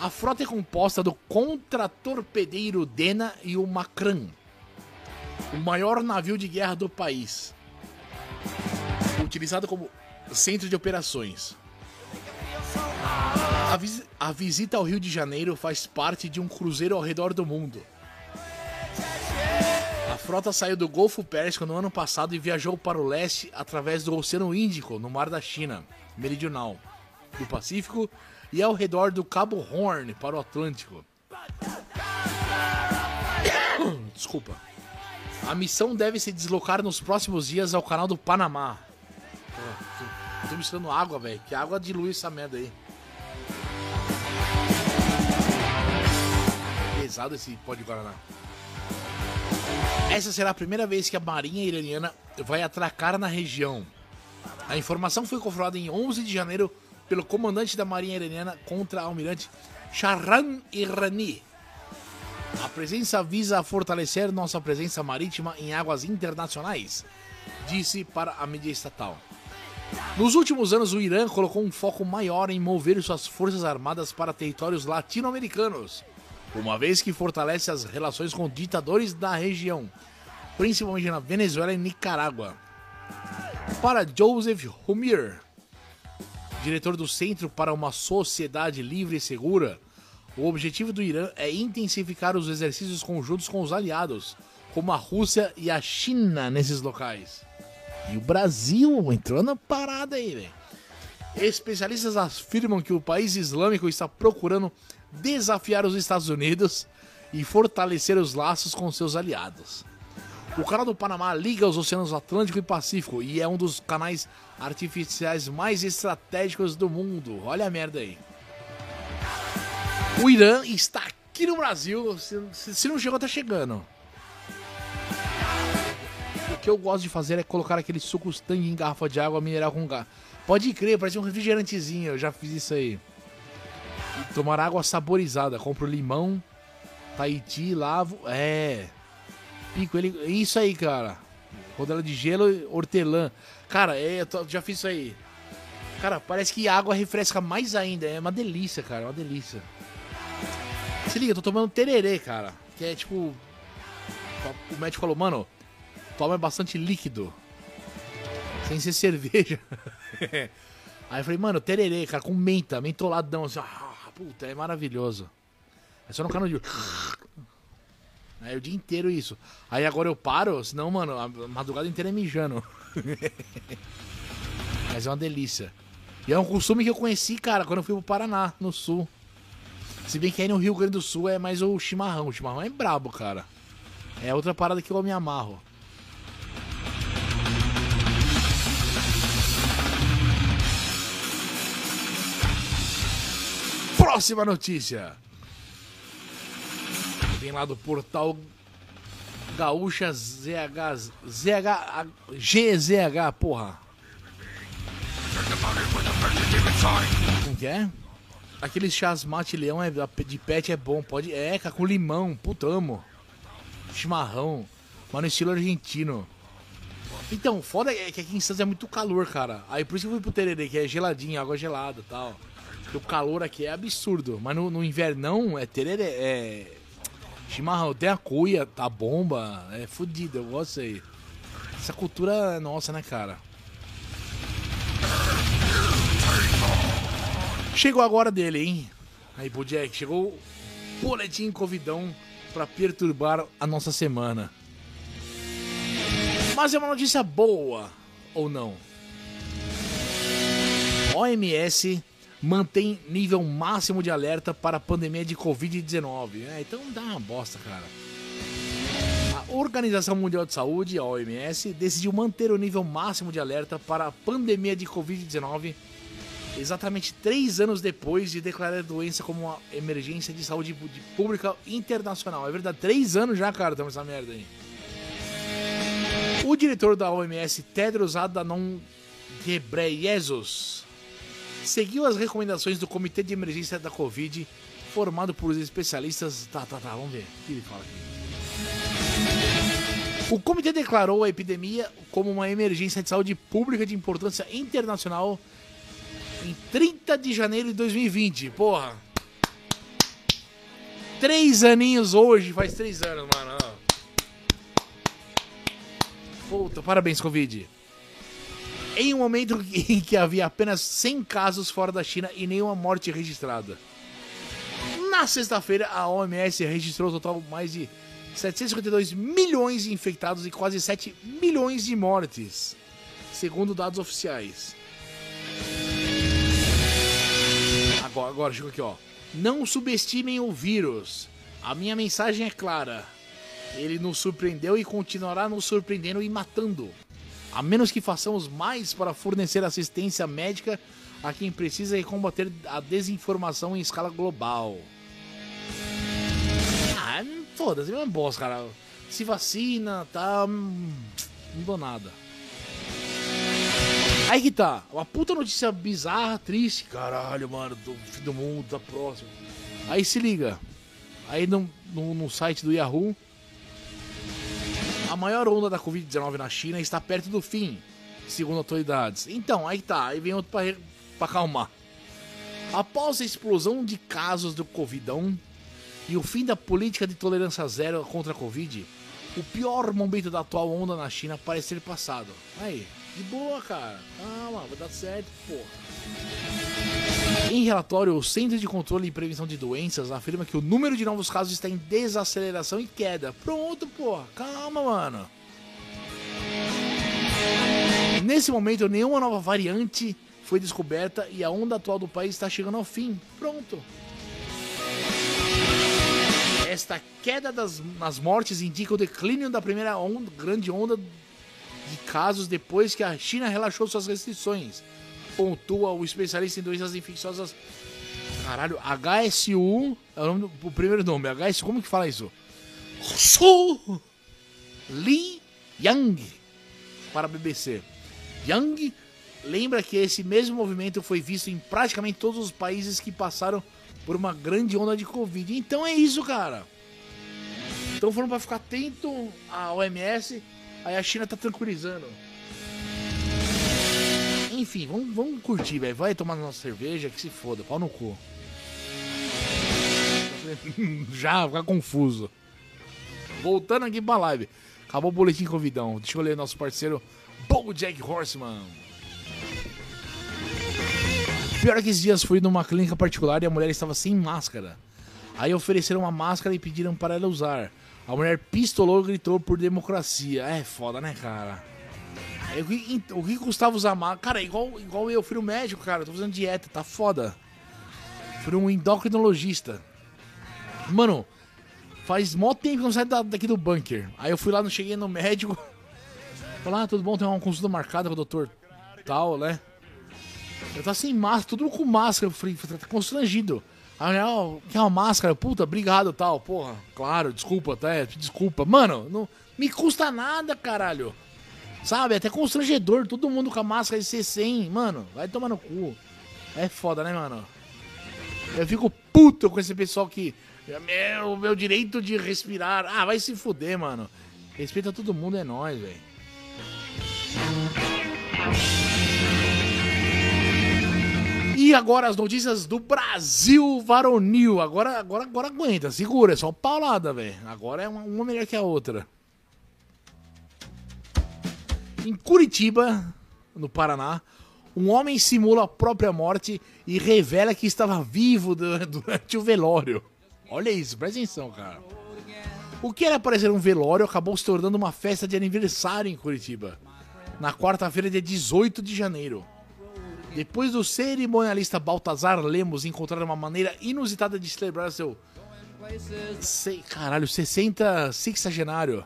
A frota é composta do contratorpedeiro Dena e o Macran, o maior navio de guerra do país, utilizado como centro de operações. A, vis- a visita ao Rio de Janeiro faz parte de um cruzeiro ao redor do mundo. A frota saiu do Golfo Pérsico no ano passado e viajou para o leste através do Oceano Índico, no Mar da China Meridional, do Pacífico e ao redor do Cabo Horn para o Atlântico. Desculpa. A missão deve se deslocar nos próximos dias ao canal do Panamá. Pô, tô- misturando água, velho. Que água dilui essa merda aí. Pesado esse pó de Guaraná. Essa será a primeira vez que a Marinha Iraniana vai atracar na região. A informação foi confirmada em 11 de janeiro pelo comandante da Marinha Iraniana contra almirante Shahram Irani. A presença visa fortalecer nossa presença marítima em águas internacionais, disse para a mídia estatal. Nos últimos anos, o Irã colocou um foco maior em mover suas forças armadas para territórios latino-americanos, uma vez que fortalece as relações com ditadores da região, principalmente na Venezuela e Nicarágua. Para Joseph Humir, diretor do Centro para uma Sociedade Livre e Segura, o objetivo do Irã é intensificar os exercícios conjuntos com os aliados, como a Rússia e a China nesses locais. E o Brasil entrou na parada aí, velho. Especialistas afirmam que o país islâmico está procurando desafiar os Estados Unidos e fortalecer os laços com seus aliados. O canal do Panamá liga os oceanos Atlântico e Pacífico e é um dos canais artificiais mais estratégicos do mundo. Olha a merda aí. O Irã está aqui no Brasil. Se, não chegou, tá chegando. Que eu gosto de fazer é colocar aquele suco tangue em garrafa de água mineral com gás. Pode crer, parece um refrigerantezinho. Eu já fiz isso aí. Tomar água saborizada. Compro limão, Tahiti, lavo. É. Pico ele. Isso aí, cara. Rodela de gelo hortelã. Cara, é, eu tô- já fiz isso aí. Cara, parece que a água refresca mais ainda. É uma delícia, cara. É uma delícia. Se liga, eu tô tomando tererê, cara. Que é tipo. O médico falou, mano, toma bastante líquido. Sem ser cerveja. Aí eu falei, mano, tererê, cara, com menta, mentoladão, assim, ah, puta, é maravilhoso. É só no canudinho. Aí o dia inteiro isso. Aí agora eu paro, senão, mano, a madrugada inteira é mijando. Mas é uma delícia. E é um costume que eu conheci, cara, quando eu fui pro Paraná, no sul. Se bem que aí no Rio Grande do Sul é mais o chimarrão. O chimarrão é brabo, cara. É outra parada que eu me amarro. Próxima notícia. Vem lá do portal Gaúcha ZH, ZH, GZH, porra. Como que é? Aqueles chás leão é, de pet é bom, pode. É, com limão, puta, amo. Chimarrão, mas no estilo argentino. Então, foda é que aqui em Santos é muito calor, cara. Aí por isso que eu fui pro Tererê, que é geladinho, água gelada e tal. O calor aqui é absurdo. Mas no, no invernão é tererê, é. Chimarrão, tem a cuia, tá bomba, é fodido, eu gosto aí. Essa cultura é nossa, né, cara? Chegou agora dele, hein? Aí, Bojack, chegou o boletim Covidão pra perturbar a nossa semana. Mas é uma notícia boa, ou não? OMS mantém nível máximo de alerta para a pandemia de Covid-19. É, então dá uma bosta, cara. A Organização Mundial de Saúde, a OMS, decidiu manter o nível máximo de alerta para a pandemia de Covid-19 exatamente três anos depois de declarar a doença como uma emergência de saúde pública internacional. É verdade, três anos já, cara, estamos nessa merda aí. O diretor da OMS, Tedros Adhanom Ghebreyesus, seguiu as recomendações do Comitê de Emergência da Covid, formado por especialistas. Tá, tá, tá, vamos ver o que ele fala aqui. O comitê declarou a epidemia como uma emergência de saúde pública de importância internacional em 30 de janeiro de 2020. Porra. Três aninhos hoje, faz três anos, mano. Puta, parabéns, Covid. Em um momento em que havia apenas 100 casos fora da China e nenhuma morte registrada. Na sexta-feira, a OMS registrou um total mais de 752 milhões de infectados e quase 7 milhões de mortes, segundo dados oficiais. Agora, agora chegou aqui, ó. Não subestimem o vírus. A minha mensagem é clara. Ele nos surpreendeu e continuará nos surpreendendo e matando. A menos que façamos mais para fornecer assistência médica a quem precisa e combater a desinformação em escala global. Ah, foda-se, é bosta, cara. Se vacina, tá. hum, Não dou nada. Aí que tá, uma puta notícia bizarra, triste. Caralho, mano, do fim do mundo, tá próximo. Aí se liga. Aí no, no, no site do Yahoo. A maior onda da Covid-19 na China está perto do fim, segundo autoridades. Então, aí tá, aí vem outro pra acalmar. Após a explosão de casos do Covidão e o fim da política de tolerância zero contra a Covid, o pior momento da atual onda na China parece ter passado. Aí, de boa, cara. Calma, vai dar certo, porra. Em relatório, o Centro de Controle e Prevenção de Doenças afirma que o número de novos casos está em desaceleração e queda. Pronto, porra. Calma, mano. Nesse momento, nenhuma nova variante foi descoberta e a onda atual do país está chegando ao fim. Pronto. Esta queda das, nas mortes indica o declínio da primeira onda, grande onda de casos depois que a China relaxou suas restrições. Pontua o especialista em doenças infecciosas. Caralho, HSU é o, nome do, o primeiro nome. HSU, como que fala isso? Su Li Yang para a BBC. Yang lembra que esse mesmo movimento foi visto em praticamente todos os países que passaram por uma grande onda de Covid. Então é isso, cara. Então foram para ficar atento à OMS, aí a China tá tranquilizando. Enfim, vamos, vamos curtir, velho. Vai tomar nossa cerveja, que se foda, pau no cu. Já, ficar confuso. Voltando aqui pra live. Acabou o boletim convidão. Deixa eu ler nosso parceiro Jack Horseman. Pior é que esses dias fui numa clínica particular e a mulher estava sem máscara. Aí ofereceram uma máscara e pediram para ela usar. A mulher pistolou e gritou por democracia. É foda, né, cara? É, o que, o que custava usar máscara? Cara, igual, igual eu fui no médico, cara. tô fazendo dieta, tá foda. Fui um endocrinologista. Mano, faz mó tempo que eu não saio daqui do bunker. Aí eu fui lá, não cheguei no médico. Falei, ah, tudo bom, tem uma consulta marcada com o doutor tal, né? Eu tava sem máscara, todo mundo com máscara. Eu falei, tá constrangido. Aí, ó, oh, quer uma máscara? Puta, obrigado tal. Porra, claro, desculpa, até, desculpa. Mano, não me custa nada, caralho. Sabe, até constrangedor, todo mundo com a máscara de C100. Mano, vai tomar no cu. É foda, né, mano? Eu fico puto com esse pessoal que. É meu, meu direito de respirar. Ah, vai se fuder, mano. Respeita todo mundo, é nóis, velho. E agora as notícias do Brasil varonil. Agora, agora, agora aguenta, segura, é só paulada, velho. Agora é uma melhor que a outra. Em Curitiba, no Paraná, um homem simula a própria morte e revela que estava vivo durante o velório. Olha isso, presta atenção, cara. O que era parecer um velório acabou se tornando uma festa de aniversário em Curitiba, na quarta-feira, dia 18 de janeiro. Depois do cerimonialista Baltazar Lemos encontrar uma maneira inusitada de celebrar seu. Sei, caralho, 60 sexagenário.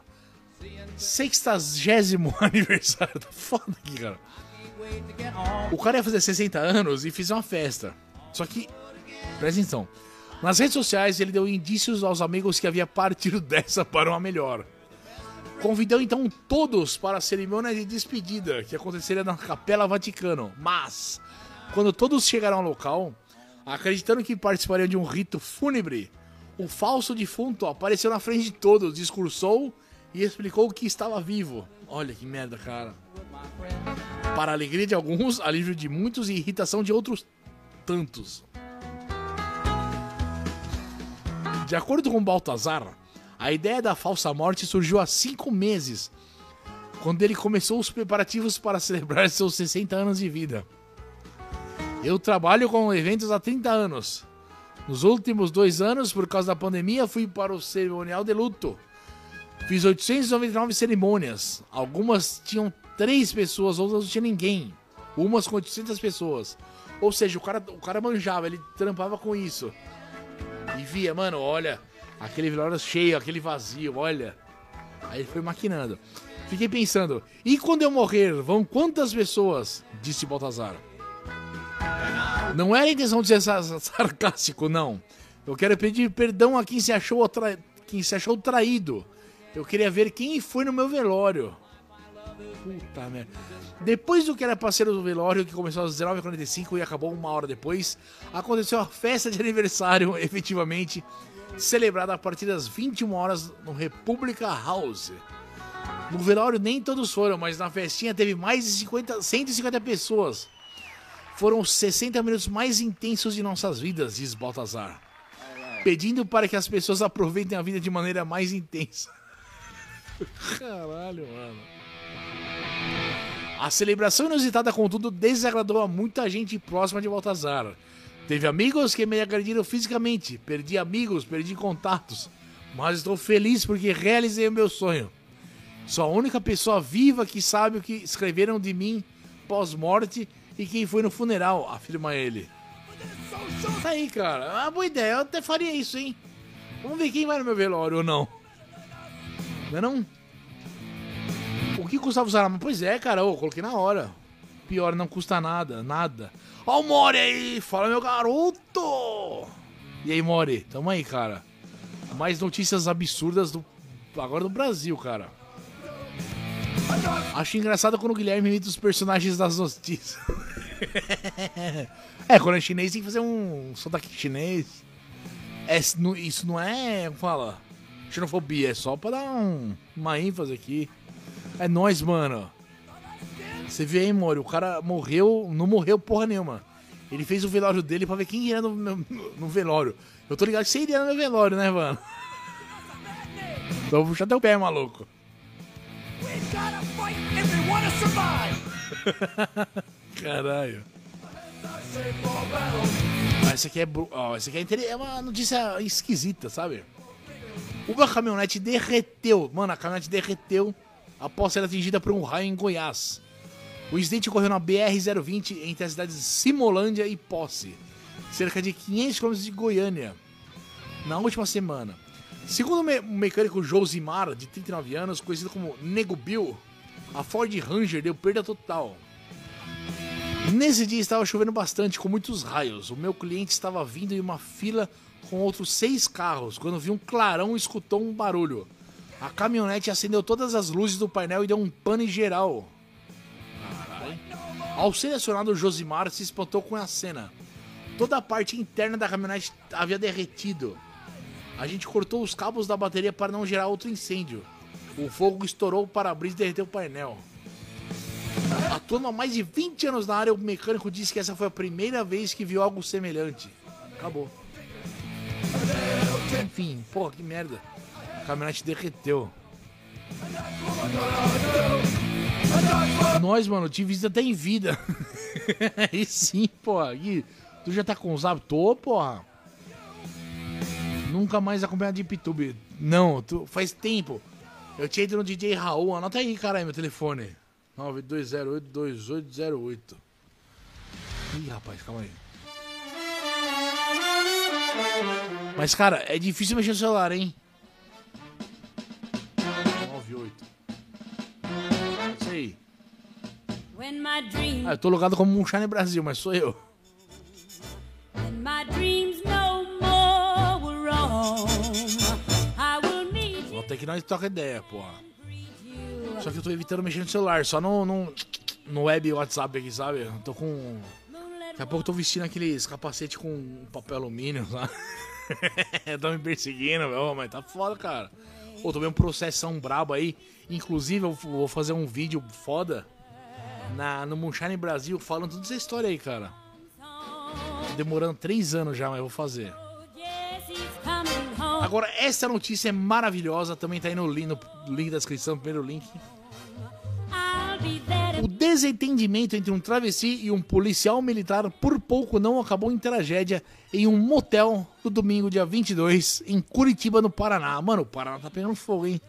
Sextagésimo aniversário. Tá foda aqui, cara. O cara ia fazer 60 anos e fez uma festa. Só que, presta atenção. Nas redes sociais ele deu indícios aos amigos que havia partido dessa para uma melhor. Convidou então todos para a cerimônia de despedida que aconteceria na Capela Vaticano. Mas, quando todos chegaram ao local, acreditando que participariam de um rito fúnebre, o falso defunto apareceu na frente de todos, discursou e explicou que estava vivo. Olha que merda, cara. Para alegria de alguns, alívio de muitos e irritação de outros tantos. De acordo com Baltazar, a ideia da falsa morte surgiu há cinco meses, quando ele começou os preparativos para celebrar seus 60 anos de vida. Eu trabalho com eventos há 30 anos. Nos últimos dois anos, por causa da pandemia, fui para o cerimonial de luto. Fiz 899 cerimônias. Algumas tinham três pessoas, outras não tinha ninguém. Umas com 800 pessoas. Ou seja, o cara, o cara manjava, ele trampava com isso. E via, mano, olha, Aquele velório cheio, aquele vazio, olha. Aí ele foi maquinando. Fiquei pensando, e quando eu morrer, vão quantas pessoas? Disse Baltazar. Não era a intenção de ser sarcástico, não. Eu quero pedir perdão a quem se achou, tra... quem se achou traído. Eu queria ver quem foi no meu velório. Puta merda. Depois do que era parceiro do velório, que começou às 19h45 e acabou uma hora depois, aconteceu a festa de aniversário, efetivamente, celebrada a partir das 21 horas no República House. No velório nem todos foram, mas na festinha teve mais de 50, 150 pessoas. Foram os 60 minutos mais intensos de nossas vidas, diz Baltazar. Pedindo para que as pessoas aproveitem a vida de maneira mais intensa. Caralho, mano. A celebração inusitada, contudo, desagradou a muita gente próxima de Baltazar Teve amigos que me agrediram fisicamente, perdi amigos, perdi contatos, mas estou feliz porque realizei o meu sonho. Sou a única pessoa viva que sabe o que escreveram de mim pós-morte e quem foi no funeral, afirma ele. Tá aí, cara. É uma boa ideia. Eu até faria isso, hein? Vamos ver quem vai no meu velório ou não. Não é não? O que custava usar arma? Pois é, cara. Eu coloquei na hora. Pior, não custa nada. Nada. Ó o Mori aí! Fala, meu garoto! E aí, Mori? Tamo aí, cara. Mais notícias absurdas do... agora do Brasil, cara. Acho engraçado quando o Guilherme imita os personagens das notícias. é, quando é chinês tem que fazer um sotaque chinês. É, isso não é, fala, xenofobia, é só pra dar um- uma ênfase aqui. É nóis, mano. Você vê aí, Mori, o cara morreu, não morreu porra nenhuma. Ele fez o velório dele pra ver quem iria no, meu- no velório. Eu tô ligado que você iria no meu velório, né, mano? Então vou puxar teu pé, maluco. Caralho. Essa aqui é, essa aqui é, é uma notícia esquisita, sabe? Uma caminhonete derreteu. Mano, a caminhonete derreteu após ser atingida por um raio em Goiás. O incidente ocorreu na BR-020 entre as cidades Simolândia e Posse, cerca de 500 km de Goiânia, na última semana. Segundo o me- mecânico Josimar, de 39 anos, conhecido como Nego Bill, a Ford Ranger deu perda total. Nesse dia estava chovendo bastante, com muitos raios. O meu cliente estava vindo em uma fila com outros seis carros, quando viu um clarão escutou um barulho. A caminhonete acendeu todas as luzes do painel e deu um pane geral. Ao ser acionado, o Josimar se espantou com a cena. Toda a parte interna da caminhonete havia derretido. A gente cortou os cabos da bateria para não gerar outro incêndio. O fogo estourou o para-brisa e derreteu o painel. Atuando há mais de 20 anos na área, o mecânico disse que essa foi a primeira vez que viu algo semelhante. Acabou. Enfim, porra, que merda. A caminhonete derreteu. Nós, mano, te visita até em vida. Aí sim, porra. Gui, tu já tá com os hábitos? Tô, porra. Nunca mais acompanhado de Pitube. Não, tu, faz tempo. Eu tinha ido no DJ Raul. Anota aí, caralho, meu telefone. 92082808. Ih, rapaz, calma aí. Mas, cara, é difícil mexer no celular, hein? 98. Isso aí. When my dreams, Ah, eu tô logado como um Shine Brasil, mas sou eu. no. Até que nós toca ideia, porra. you. Só que eu tô evitando mexer no celular, só no, no, no web WhatsApp aqui, sabe? Eu tô com. Daqui a pouco eu tô vestindo aqueles capacete com papel alumínio, sabe? Tão me perseguindo, meu, mas tá foda, cara. Pô, tomei um processão brabo aí. Inclusive, eu vou fazer um vídeo foda na, no Moonshine Brasil falando toda essa história aí, cara. Demorando três anos já, mas eu vou fazer. Agora, essa notícia é maravilhosa. Também tá aí no link, no link da descrição, primeiro link. O to desentendimento entre um travesti e um policial militar por pouco não acabou em tragédia em um motel no domingo, dia 22, em Curitiba, no Paraná. Mano, o Paraná tá pegando fogo, hein?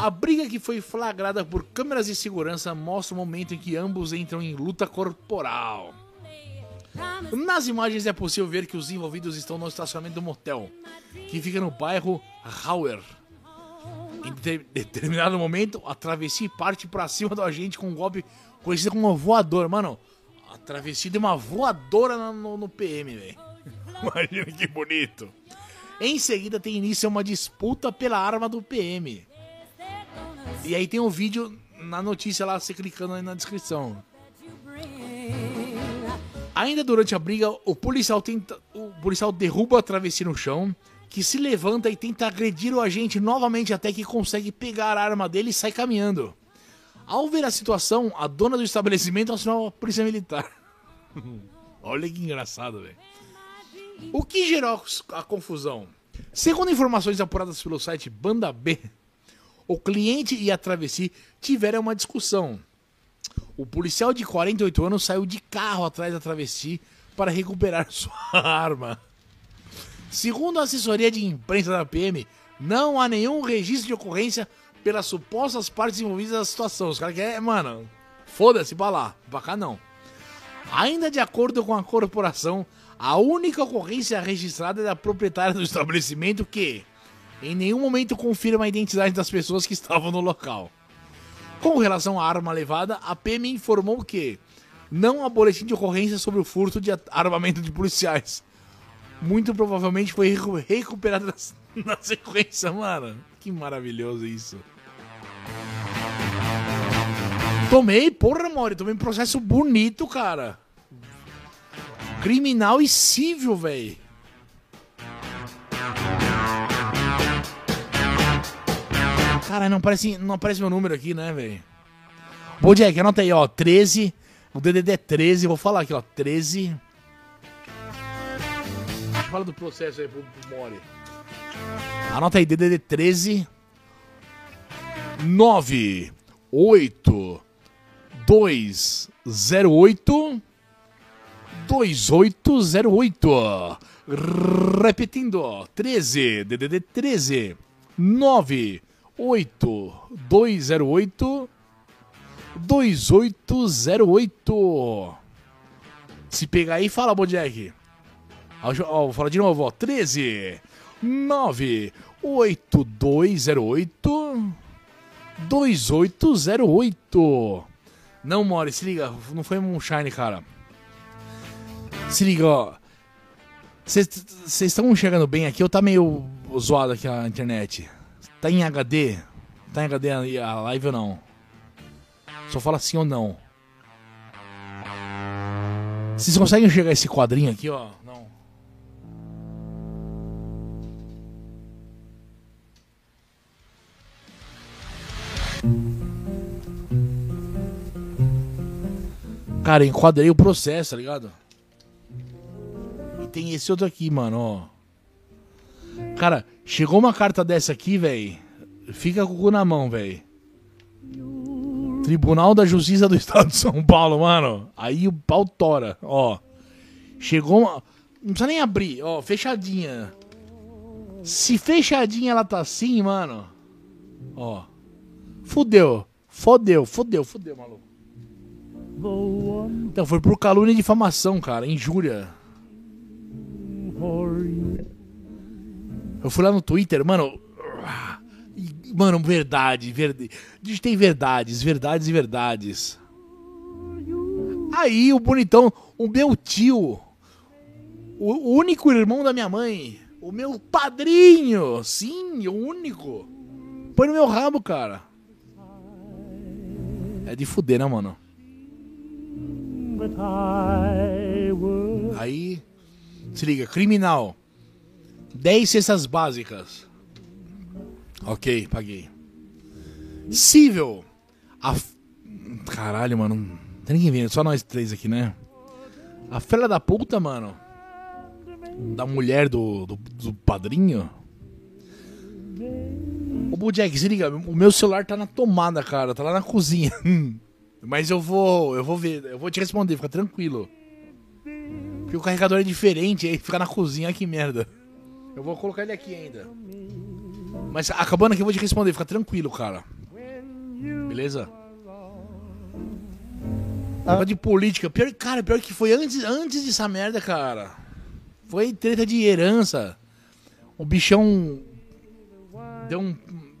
A briga que foi flagrada por câmeras de segurança mostra o momento em que ambos entram em luta corporal. Nas imagens é possível ver que os envolvidos estão no estacionamento do motel, que fica no bairro Hauer. Em de- determinado momento, a travesti parte pra cima do agente com um golpe conhecido como voador. Mano, a travesti deu uma voadora no, no- PM, velho. Imagina que bonito. Em seguida, tem início uma disputa pela arma do PM. E aí tem o vídeo na notícia lá, você clicando aí na descrição. Ainda durante a briga, o policial tenta, o policial derruba a travesti no chão, que se levanta e tenta agredir o agente novamente até que consegue pegar a arma dele e sai caminhando. Ao ver a situação, a dona do estabelecimento acionou a polícia militar. Olha que engraçado, velho. O que gerou a confusão? Segundo informações apuradas pelo site Banda B, o cliente e a travesti tiveram uma discussão. O policial de 48 anos saiu de carro atrás da travesti para recuperar sua arma. Segundo a assessoria de imprensa da PM, não há nenhum registro de ocorrência pelas supostas partes envolvidas na situação. Os caras querem, mano, foda-se pra lá, pra cá não. Ainda de acordo com a corporação, a única ocorrência registrada é da proprietária do estabelecimento que, em nenhum momento, confirma a identidade das pessoas que estavam no local. Com relação à arma levada, a PM informou que não há boletim de ocorrência sobre o furto de armamento de policiais. Muito provavelmente foi recu- recuperado na, na sequência, mano. Que maravilhoso isso. Tomei, porra, Mori, tomei um processo bonito, cara. Criminal e civil, velho. Cara, não aparece, não aparece meu número aqui, né, velho? Bom, Jack, anota aí, ó. 13. O DDD é 13. Vou falar aqui, ó. 13. Fala do processo aí pro, pro Mori. Anota aí, DDD 13. 9. 8. 2. 08. 2808. Repetindo, 13, DDD 13, 9, 8, 208, 2808. Se pegar aí, fala, Bojack. Ó, Vou falar de novo, ó. 13, 9, 8, 208, 2808. Não, Mori, se liga, não foi Moonshine, cara. Se liga, ó. Vocês estão chegando bem aqui ou tá meio zoado aqui a internet? Tá em HD? Tá em HD a live ou não? Só fala sim ou não. Vocês conseguem enxergar esse quadrinho aqui, ó? Cara, enquadrei o processo, tá ligado? E tem esse outro aqui, mano, ó. Cara, chegou uma carta dessa aqui, velho. Fica com o cu na mão, velho. Tribunal da Justiça do Estado de São Paulo, mano. Aí o pau tora, ó. Chegou uma. Não precisa nem abrir, ó, fechadinha. Se fechadinha ela tá assim, mano. Ó. Fudeu. Fodeu, fodeu, fodeu, maluco. Então, foi por calúnia e difamação, cara. Injúria. Eu fui lá no Twitter, mano. Mano, verdade, verdade. Digitei verdades, verdades e verdades. Aí o bonitão, o meu tio, o único irmão da minha mãe, o meu padrinho, sim, o único. Põe no meu rabo, cara. É de fuder, né, mano? Aí, se liga, criminal. 10 cestas básicas. Ok, paguei. Cível. A... Caralho, mano. Não tem ninguém vendo, só nós três aqui, né? A fela da puta, mano. Da mulher do, do, do padrinho. Ô, Bojack, se liga, o meu celular tá na tomada, cara. Tá lá na cozinha. Mas eu vou. Eu vou ver. Eu vou te responder, fica tranquilo. Porque o carregador é diferente, aí fica na cozinha, que merda. Eu vou colocar ele aqui ainda. Mas acabando aqui eu vou te responder, fica tranquilo, cara. Beleza? Negócio de política. Pior, cara, pior que foi antes, antes dessa merda, cara. Foi treta de herança. O bichão deu um.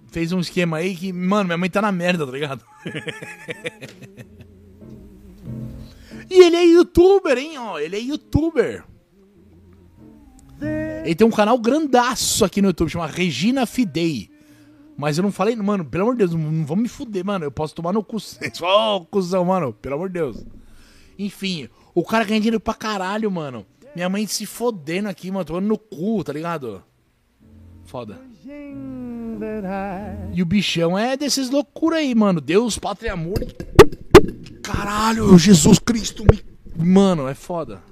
Fez um esquema aí que, mano, minha mãe tá na merda, tá ligado? e ele é youtuber, hein, ó. Ele é youtuber. Ele tem um canal grandaço aqui no YouTube, chama Regina Fidei. Mas eu não falei, mano, pelo amor de Deus, não, vamos me fuder, mano. Eu posso tomar no cu. Ó, cuzão, mano, pelo amor de Deus. Enfim, o cara ganha dinheiro pra caralho, mano. Minha mãe se fodendo aqui, mano, tomando no cu, tá ligado? Foda. E o bichão é desses loucura aí, mano. Deus, pátria, amor. Caralho, Jesus Cristo. Me... Mano, é foda.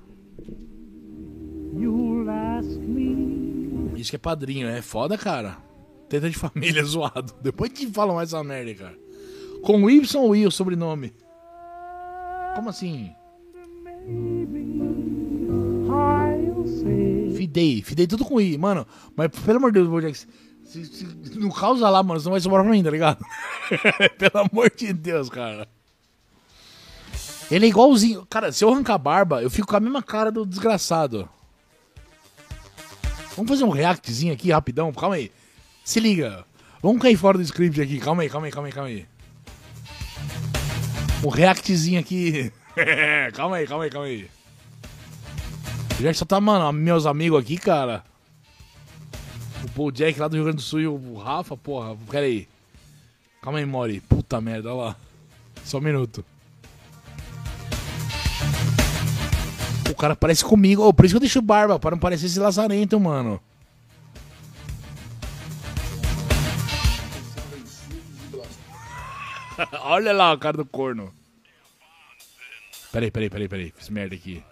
Isso que é padrinho, é foda, cara. Tenta de família zoado. Depois te falam essa merda, cara. Com Y ou I o sobrenome? Como assim? Fidei. Fidei tudo com I, mano. Mas pelo amor de Deus, Bojack, se, se, não causa lá, mano, senão vai sobrar pra mim, tá ligado? pelo amor de Deus, cara. Ele é igualzinho. Cara, se eu arrancar a barba, eu fico com a mesma cara do desgraçado. Vamos fazer um reactzinho aqui rapidão. Calma aí. Se liga. Vamos cair fora do script aqui. Calma aí, calma aí, calma aí, calma aí. Um reactzinho aqui. calma aí, calma aí, calma aí. Já só tá, mano, meus amigos aqui, cara. O Paul Jack lá do Rio Grande do Sul e o Rafa, porra. Pera aí. Calma aí, Mori. Puta merda, olha lá. Só um minuto. O cara parece comigo. Ô, por isso que eu deixo barba, pra não parecer esse lazarento, mano. Olha lá o cara do corno. Peraí, peraí, peraí, peraí. Fiz merda aqui.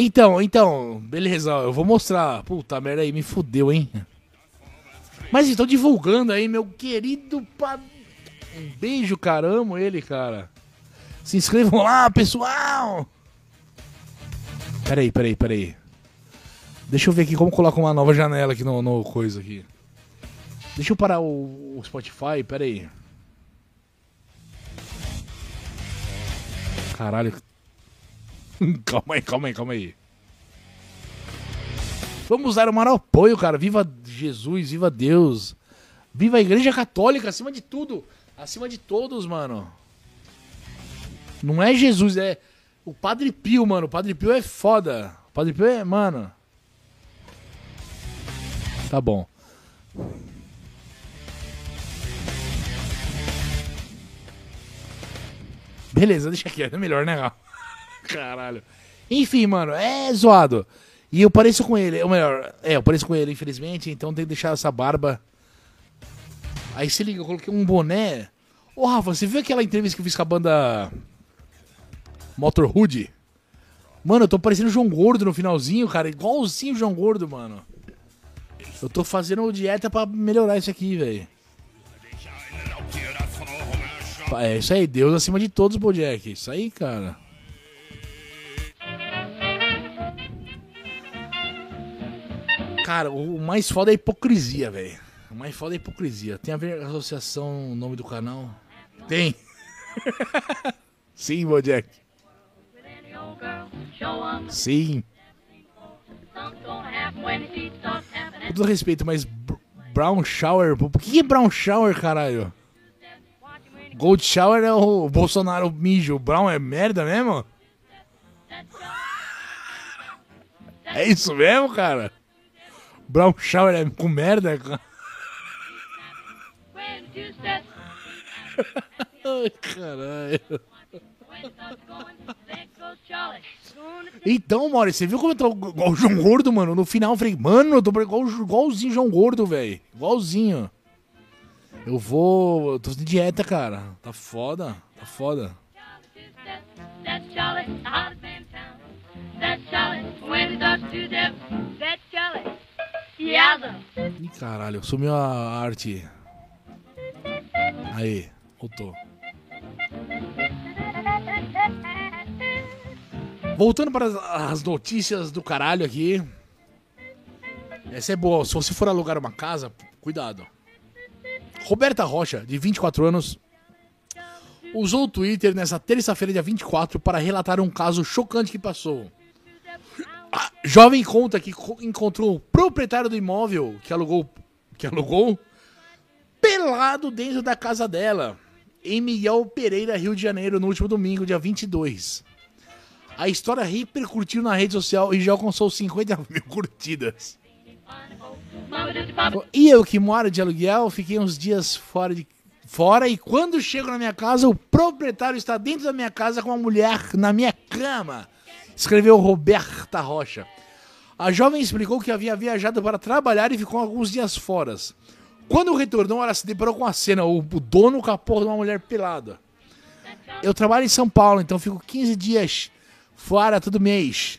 Então, então, beleza, eu vou mostrar. Puta merda aí, me fudeu, hein? Mas estão divulgando aí, meu querido. Pa... Um beijo, cara. Amo ele, cara. Se inscrevam lá, pessoal. Peraí, peraí, peraí. Deixa eu ver aqui como coloca uma nova janela aqui no, no coisa aqui. Deixa eu parar o, o Spotify, peraí. Caralho. calma aí, calma aí, calma aí. Vamos dar o maior apoio, cara. Viva Jesus, viva Deus. Viva a Igreja Católica, acima de tudo. Acima de todos, mano. Não é Jesus, é o Padre Pio, mano. O Padre Pio é foda. O Padre Pio é, mano. Tá bom. Beleza, deixa aqui. É melhor, né? Caralho. Enfim, mano, é zoado. E eu pareço com ele, ou melhor, é, eu pareço com ele, infelizmente, então tem que deixar essa barba. Aí se liga, eu coloquei um boné. Ô Rafa, você viu aquela entrevista que eu fiz com a banda Motorhood? Mano, eu tô parecendo o João Gordo no finalzinho, cara. Igualzinho o João Gordo, mano. Eu tô fazendo dieta pra melhorar isso aqui, velho. É isso aí, Deus acima de todos, Bojack. Isso aí, cara. Cara, o mais foda é a hipocrisia, velho. O mais foda é a hipocrisia. Tem a ver com a associação, o nome do canal? Tem. Sim, Bojack. Sim. Com todo respeito, mas Br- Brown Shower. O que é Brown Shower, caralho? Gold Shower é o Bolsonaro mijo. Brown é merda mesmo? É isso mesmo, cara? Brown Shower é com merda? cara? Ai, caralho. Então, Maurício, você viu como eu tô igual o João Gordo, mano? No final eu falei, mano, eu tô igual, igualzinho o João Gordo, velho. Igualzinho. Eu vou. Eu tô de dieta, cara. Tá foda. Tá foda. That's Charlie, when he talks to them. That's Charlie. Yowza. Ih, caralho, sumiu a arte. Aí, voltou. Voltando para as notícias do caralho aqui. Essa é boa. Se você for alugar uma casa, cuidado. Roberta Rocha, de 24 anos, usou o Twitter nessa terça-feira, dia 24, para relatar um caso chocante que passou. A jovem conta que co- encontrou o proprietário do imóvel que alugou, que alugou pelado dentro da casa dela, em Miguel Pereira, Rio de Janeiro, no último domingo, dia 22. A história repercutiu na rede social e já alcançou 50 mil curtidas. E eu que moro de aluguel, fiquei uns dias fora de fora e quando chego na minha casa, o proprietário está dentro da minha casa com uma mulher na minha cama. Escreveu Roberta Rocha. A jovem explicou que havia viajado para trabalhar e ficou alguns dias fora. Quando retornou, ela se deparou com a cena, o dono com a porra de uma mulher pelada. Eu trabalho em São Paulo, então fico 15 dias fora todo mês.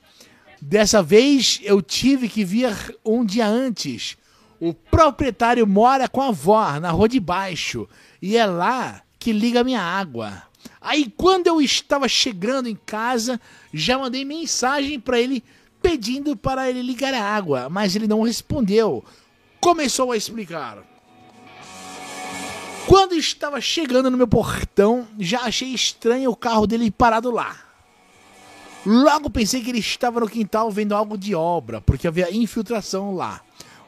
Dessa vez eu tive que vir um dia antes. O proprietário mora com a avó na rua de baixo e é lá que liga a minha água. Aí quando eu estava chegando em casa, já mandei mensagem para ele pedindo para ele ligar a água, mas ele não respondeu. Começou a explicar. Quando estava chegando no meu portão, já achei estranho o carro dele parado lá. Logo pensei que ele estava no quintal vendo algo de obra, porque havia infiltração lá.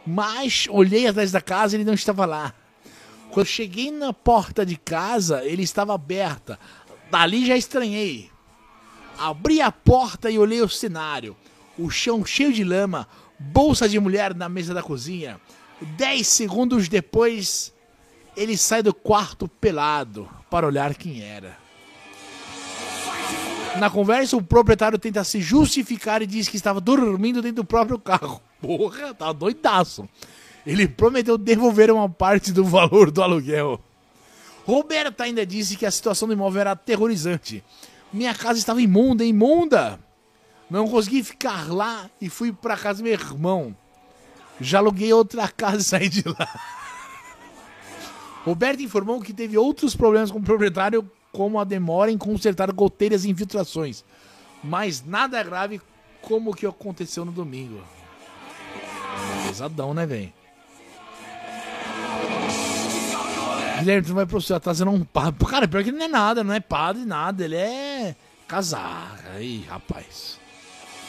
Mas olhei atrás da casa e ele não estava lá. Quando cheguei na porta de casa, ele estava aberta. Dali já estranhei. Abri a porta e olhei o cenário. O chão cheio de lama, bolsa de mulher na mesa da cozinha. Dez segundos depois, ele sai do quarto pelado para olhar quem era. Na conversa, o proprietário tenta se justificar e diz que estava dormindo dentro do próprio carro. Porra, tá doidaço. Ele prometeu devolver uma parte do valor do aluguel. Roberta ainda disse que a situação do imóvel era aterrorizante. Minha casa estava imunda, imunda. Não consegui ficar lá e fui para casa do meu irmão. Já aluguei outra casa e saí de lá. Roberto informou que teve outros problemas com o proprietário, como a demora em consertar goteiras e infiltrações. Mas nada grave como o que aconteceu no domingo. Pesadão, né, velho? Guilherme, tu não vai processar, tá sendo um padre. Cara, pior que ele não é nada, não é padre, nada. Ele é casar. Aí, rapaz.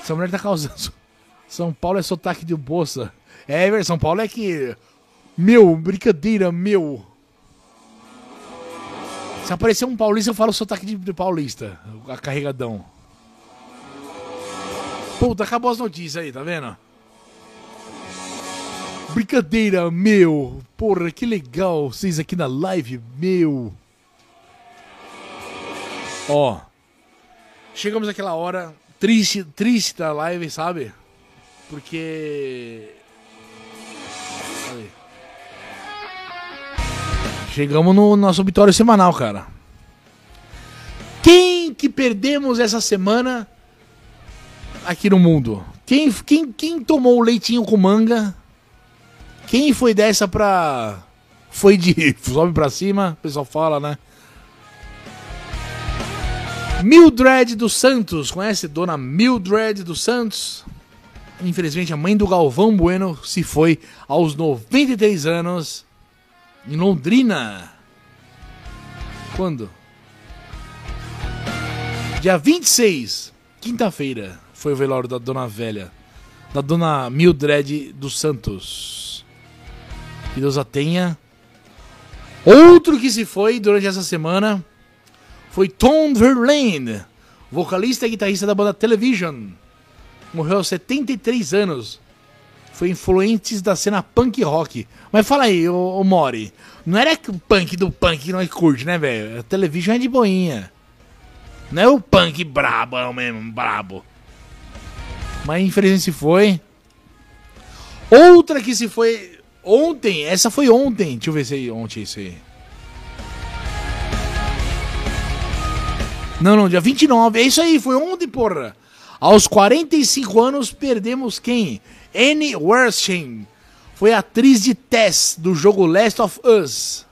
Essa mulher tá causando. São Paulo é sotaque de bolsa. É, São Paulo é que. Meu, brincadeira, meu. Se aparecer um paulista, eu falo sotaque de, de paulista. A carregadão. Puta, acabou as notícias aí, tá vendo? Brincadeira, meu. Porra, que legal vocês aqui na live, meu. Ó. Chegamos àquela hora triste, triste da live, sabe? Porque Cadê? Chegamos no nosso obituário semanal, cara. Quem que perdemos essa semana aqui no mundo? Quem, quem, quem tomou o leitinho com manga? Quem foi dessa pra. Foi de. Sobe pra cima, o pessoal fala, né? Mildred dos Santos, conhece Dona Mildred dos Santos? Infelizmente, a mãe do Galvão Bueno se foi aos 93 anos em Londrina. Quando? Dia 26, quinta-feira, foi o velório da Dona Velha, da Dona Mildred dos Santos. Que Deus a tenha. Outro que se foi durante essa semana foi Tom Verlaine, vocalista e guitarrista da banda Television. Morreu aos 73 anos. Foi influentes da cena punk rock. Mas fala aí, ô, ô Mori. Não era o punk do punk que nós curte, né, velho? A Television é de boinha. Não é o punk brabo é o mesmo, brabo. Mas infelizmente se foi. Outra que se foi ontem, essa foi ontem. Deixa eu ver se é ontem isso aí. Não, não, dia 29. É isso aí, foi ontem, porra. Aos 45 anos, perdemos quem? Annie Wershing. Foi atriz de Tess, do jogo Last of Us.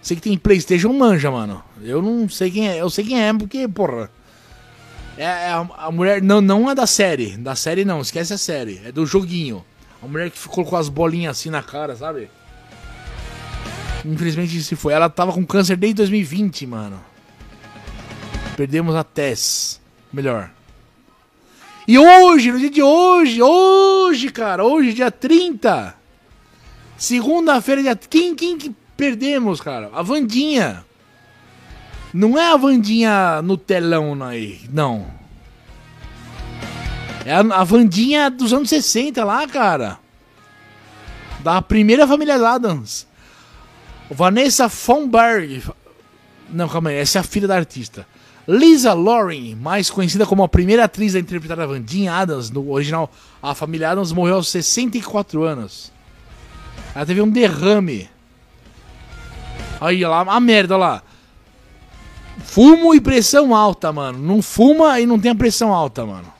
Sei que tem Playstation manja, mano. Eu não sei quem é. Eu sei quem é, porque, porra. É, é a, a mulher. Não, não é da série. Da série não, esquece a série. É do joguinho. A mulher que colocou as bolinhas assim na cara, sabe? Infelizmente se foi. Ela tava com câncer desde 2020, mano. Perdemos a Tess. Melhor. E hoje, no dia de hoje, hoje, cara, hoje, dia 30. Segunda-feira, dia. Quem, quem que perdemos, cara? A Vandinha. Não é a Vandinha no telão aí, não. É a, a Vandinha dos anos 60 lá, cara. Da primeira família Adams. Vanessa Fonberg. Não, calma aí, essa é a filha da artista. Lisa Loring, mais conhecida como a primeira atriz a interpretar a Vandinha Adams no original A Família Adams, morreu aos 64 anos. Ela teve um derrame. Aí lá, a merda olha lá. Fumo e pressão alta, mano. Não fuma e não tem a pressão alta, mano.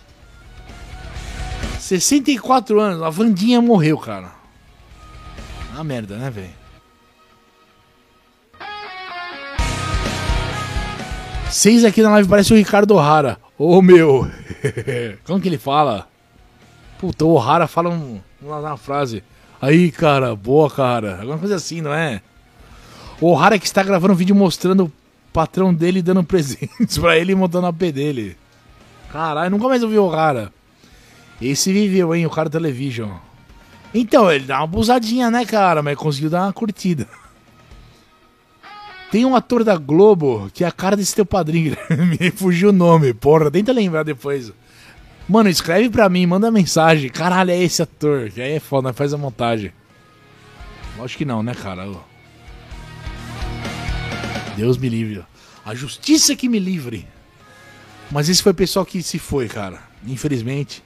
64 anos, a Vandinha morreu, cara. A merda, né, velho? Seis aqui na live parece o Ricardo O'Hara. Ô meu. Como que ele fala? Puta, o O'Hara fala um, uma, uma frase. Aí, cara, boa, cara. Alguma coisa assim, não é? O O'Hara que está gravando um vídeo mostrando o patrão dele dando presentes pra ele e montando a P dele. Caralho, nunca mais ouvi o O'Hara. Esse viveu, hein, o cara Television. Então, ele dá uma abusadinha, né, cara? Mas conseguiu dar uma curtida. Tem um ator da Globo que é a cara desse teu padrinho. Me fugiu o nome, porra. Tenta lembrar depois. Mano, escreve pra mim, manda mensagem. Caralho, é esse ator. Que aí é foda, faz a montagem. Lógico que não, né, cara? Deus me livre. A justiça que me livre. Mas esse foi o pessoal que se foi, cara. Infelizmente.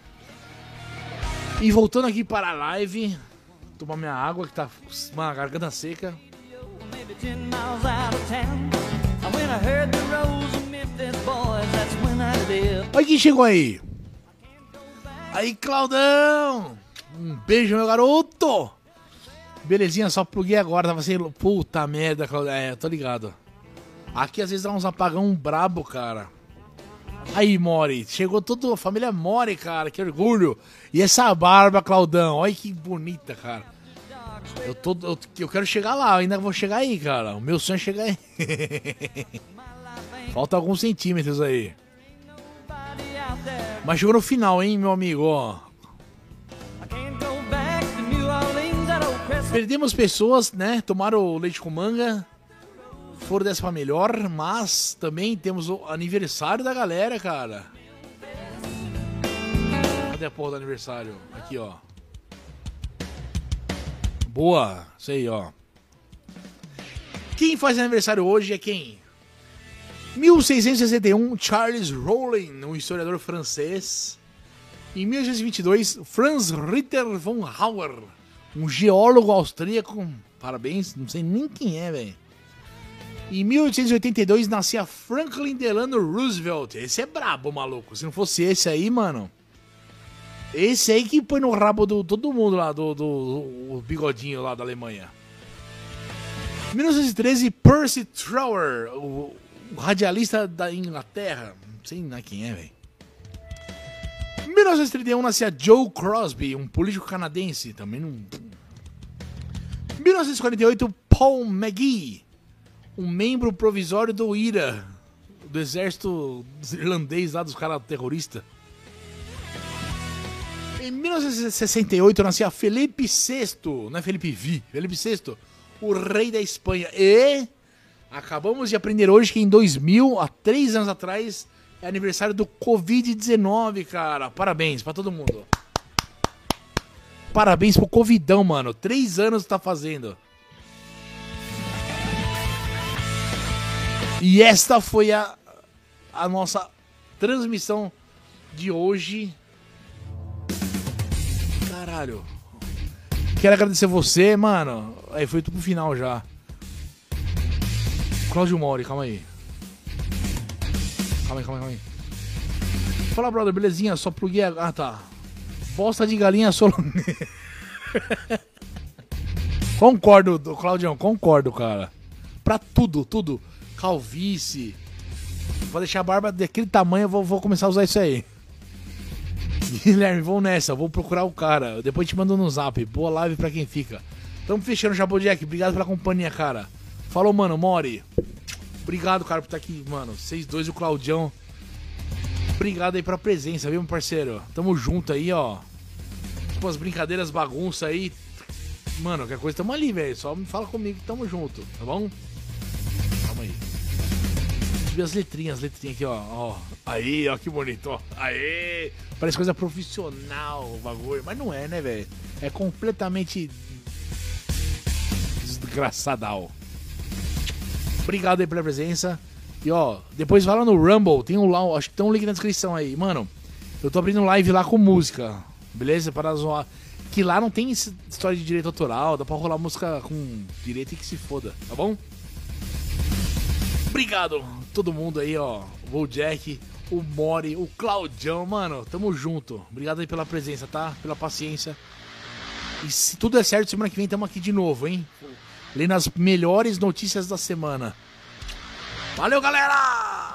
E voltando aqui para a live. Tomar minha água que tá com a garganta seca. Olha quem chegou aí. Aí, Claudão. Um beijo, meu garoto. Belezinha, só pluguei agora. Tava sem. Puta merda, Claudão. É, tô ligado. Aqui às vezes dá uns apagão brabo, cara. Aí, Mori. Chegou toda a família Mori, cara. Que orgulho. E essa barba, Claudão. Olha que bonita, cara. Eu, tô, eu, eu quero chegar lá. Ainda vou chegar aí, cara. O meu sonho é chegar aí. Falta alguns centímetros aí. Mas chegou no final, hein, meu amigo, ó. Perdemos pessoas, né? Tomaram o leite com manga. Foram dessa pra melhor, mas também temos o aniversário da galera, cara. Cadê a porra do aniversário? Aqui, ó. Boa, isso aí, ó. Quem faz aniversário hoje é quem? 1661, Charles Rowling, um historiador francês. Em 1822, Franz Ritter von Hauer, um geólogo austríaco. Parabéns, não sei nem quem é, velho. Em 1882 nascia Franklin Delano Roosevelt. Esse é brabo, maluco. Se não fosse esse aí, mano. Esse aí que põe no rabo do todo mundo lá, do, do, o bigodinho lá da Alemanha. 1913, Percy Trower, o, o radialista da Inglaterra. Não sei nem quem é, velho. 1931 nascia Joe Crosby, um político canadense. Também não. 1948, Paul McGee, um membro provisório do IRA, do exército irlandês lá dos caras terroristas. Em 1968 nascia Felipe VI, não é Felipe V, Felipe VI, o rei da Espanha. E acabamos de aprender hoje que em 2000, há três anos atrás, é aniversário do Covid-19, cara. Parabéns pra todo mundo. Parabéns pro Covidão, mano. Três anos tá fazendo. E esta foi a, a nossa transmissão de hoje. Caralho. Quero agradecer você, mano. Aí foi tudo pro final já. Cláudio Mori, calma aí. Calma aí, calma aí, calma aí. Fala, brother, belezinha? Só pluguei. a- Ah, tá. Bosta de galinha solo. concordo, do- Claudião, concordo, cara. Pra tudo, tudo. Calvície. Vou deixar a barba daquele tamanho, vou, vou começar a usar isso aí. Guilherme, vou nessa, vou procurar o cara. Depois te mando no zap. Boa live pra quem fica. Tamo fechando, Jabo Jack. Obrigado pela companhia, cara. Falou, mano, Mori. Obrigado, cara, por estar aqui, mano. Vocês dois e o Claudião. Obrigado aí pela presença, viu, meu parceiro? Tamo junto aí, ó. Tipo, as brincadeiras, bagunça aí. Mano, qualquer coisa, tamo ali, velho. Só me fala comigo que tamo junto, tá bom? Aí. Subir as letrinhas, as letrinhas aqui, ó. ó. Aí, ó, que bonito, ó. Aê! Parece coisa profissional o bagulho. Mas não é, né, velho? É completamente. desgraçadal. Obrigado aí pela presença. E ó, depois vai lá no Rumble, tem um lá, acho que tem um link na descrição aí. Mano, eu tô abrindo live lá com música, beleza? Para zoar. Que lá não tem história de direito autoral, dá pra rolar música com direito e que se foda, tá bom? Obrigado, todo mundo aí, ó. O Jack, o Mori, o Claudião, mano, tamo junto. Obrigado aí pela presença, tá? Pela paciência. E se tudo é certo, semana que vem tamo aqui de novo, hein? Lendo as melhores notícias da semana. Valeu, galera!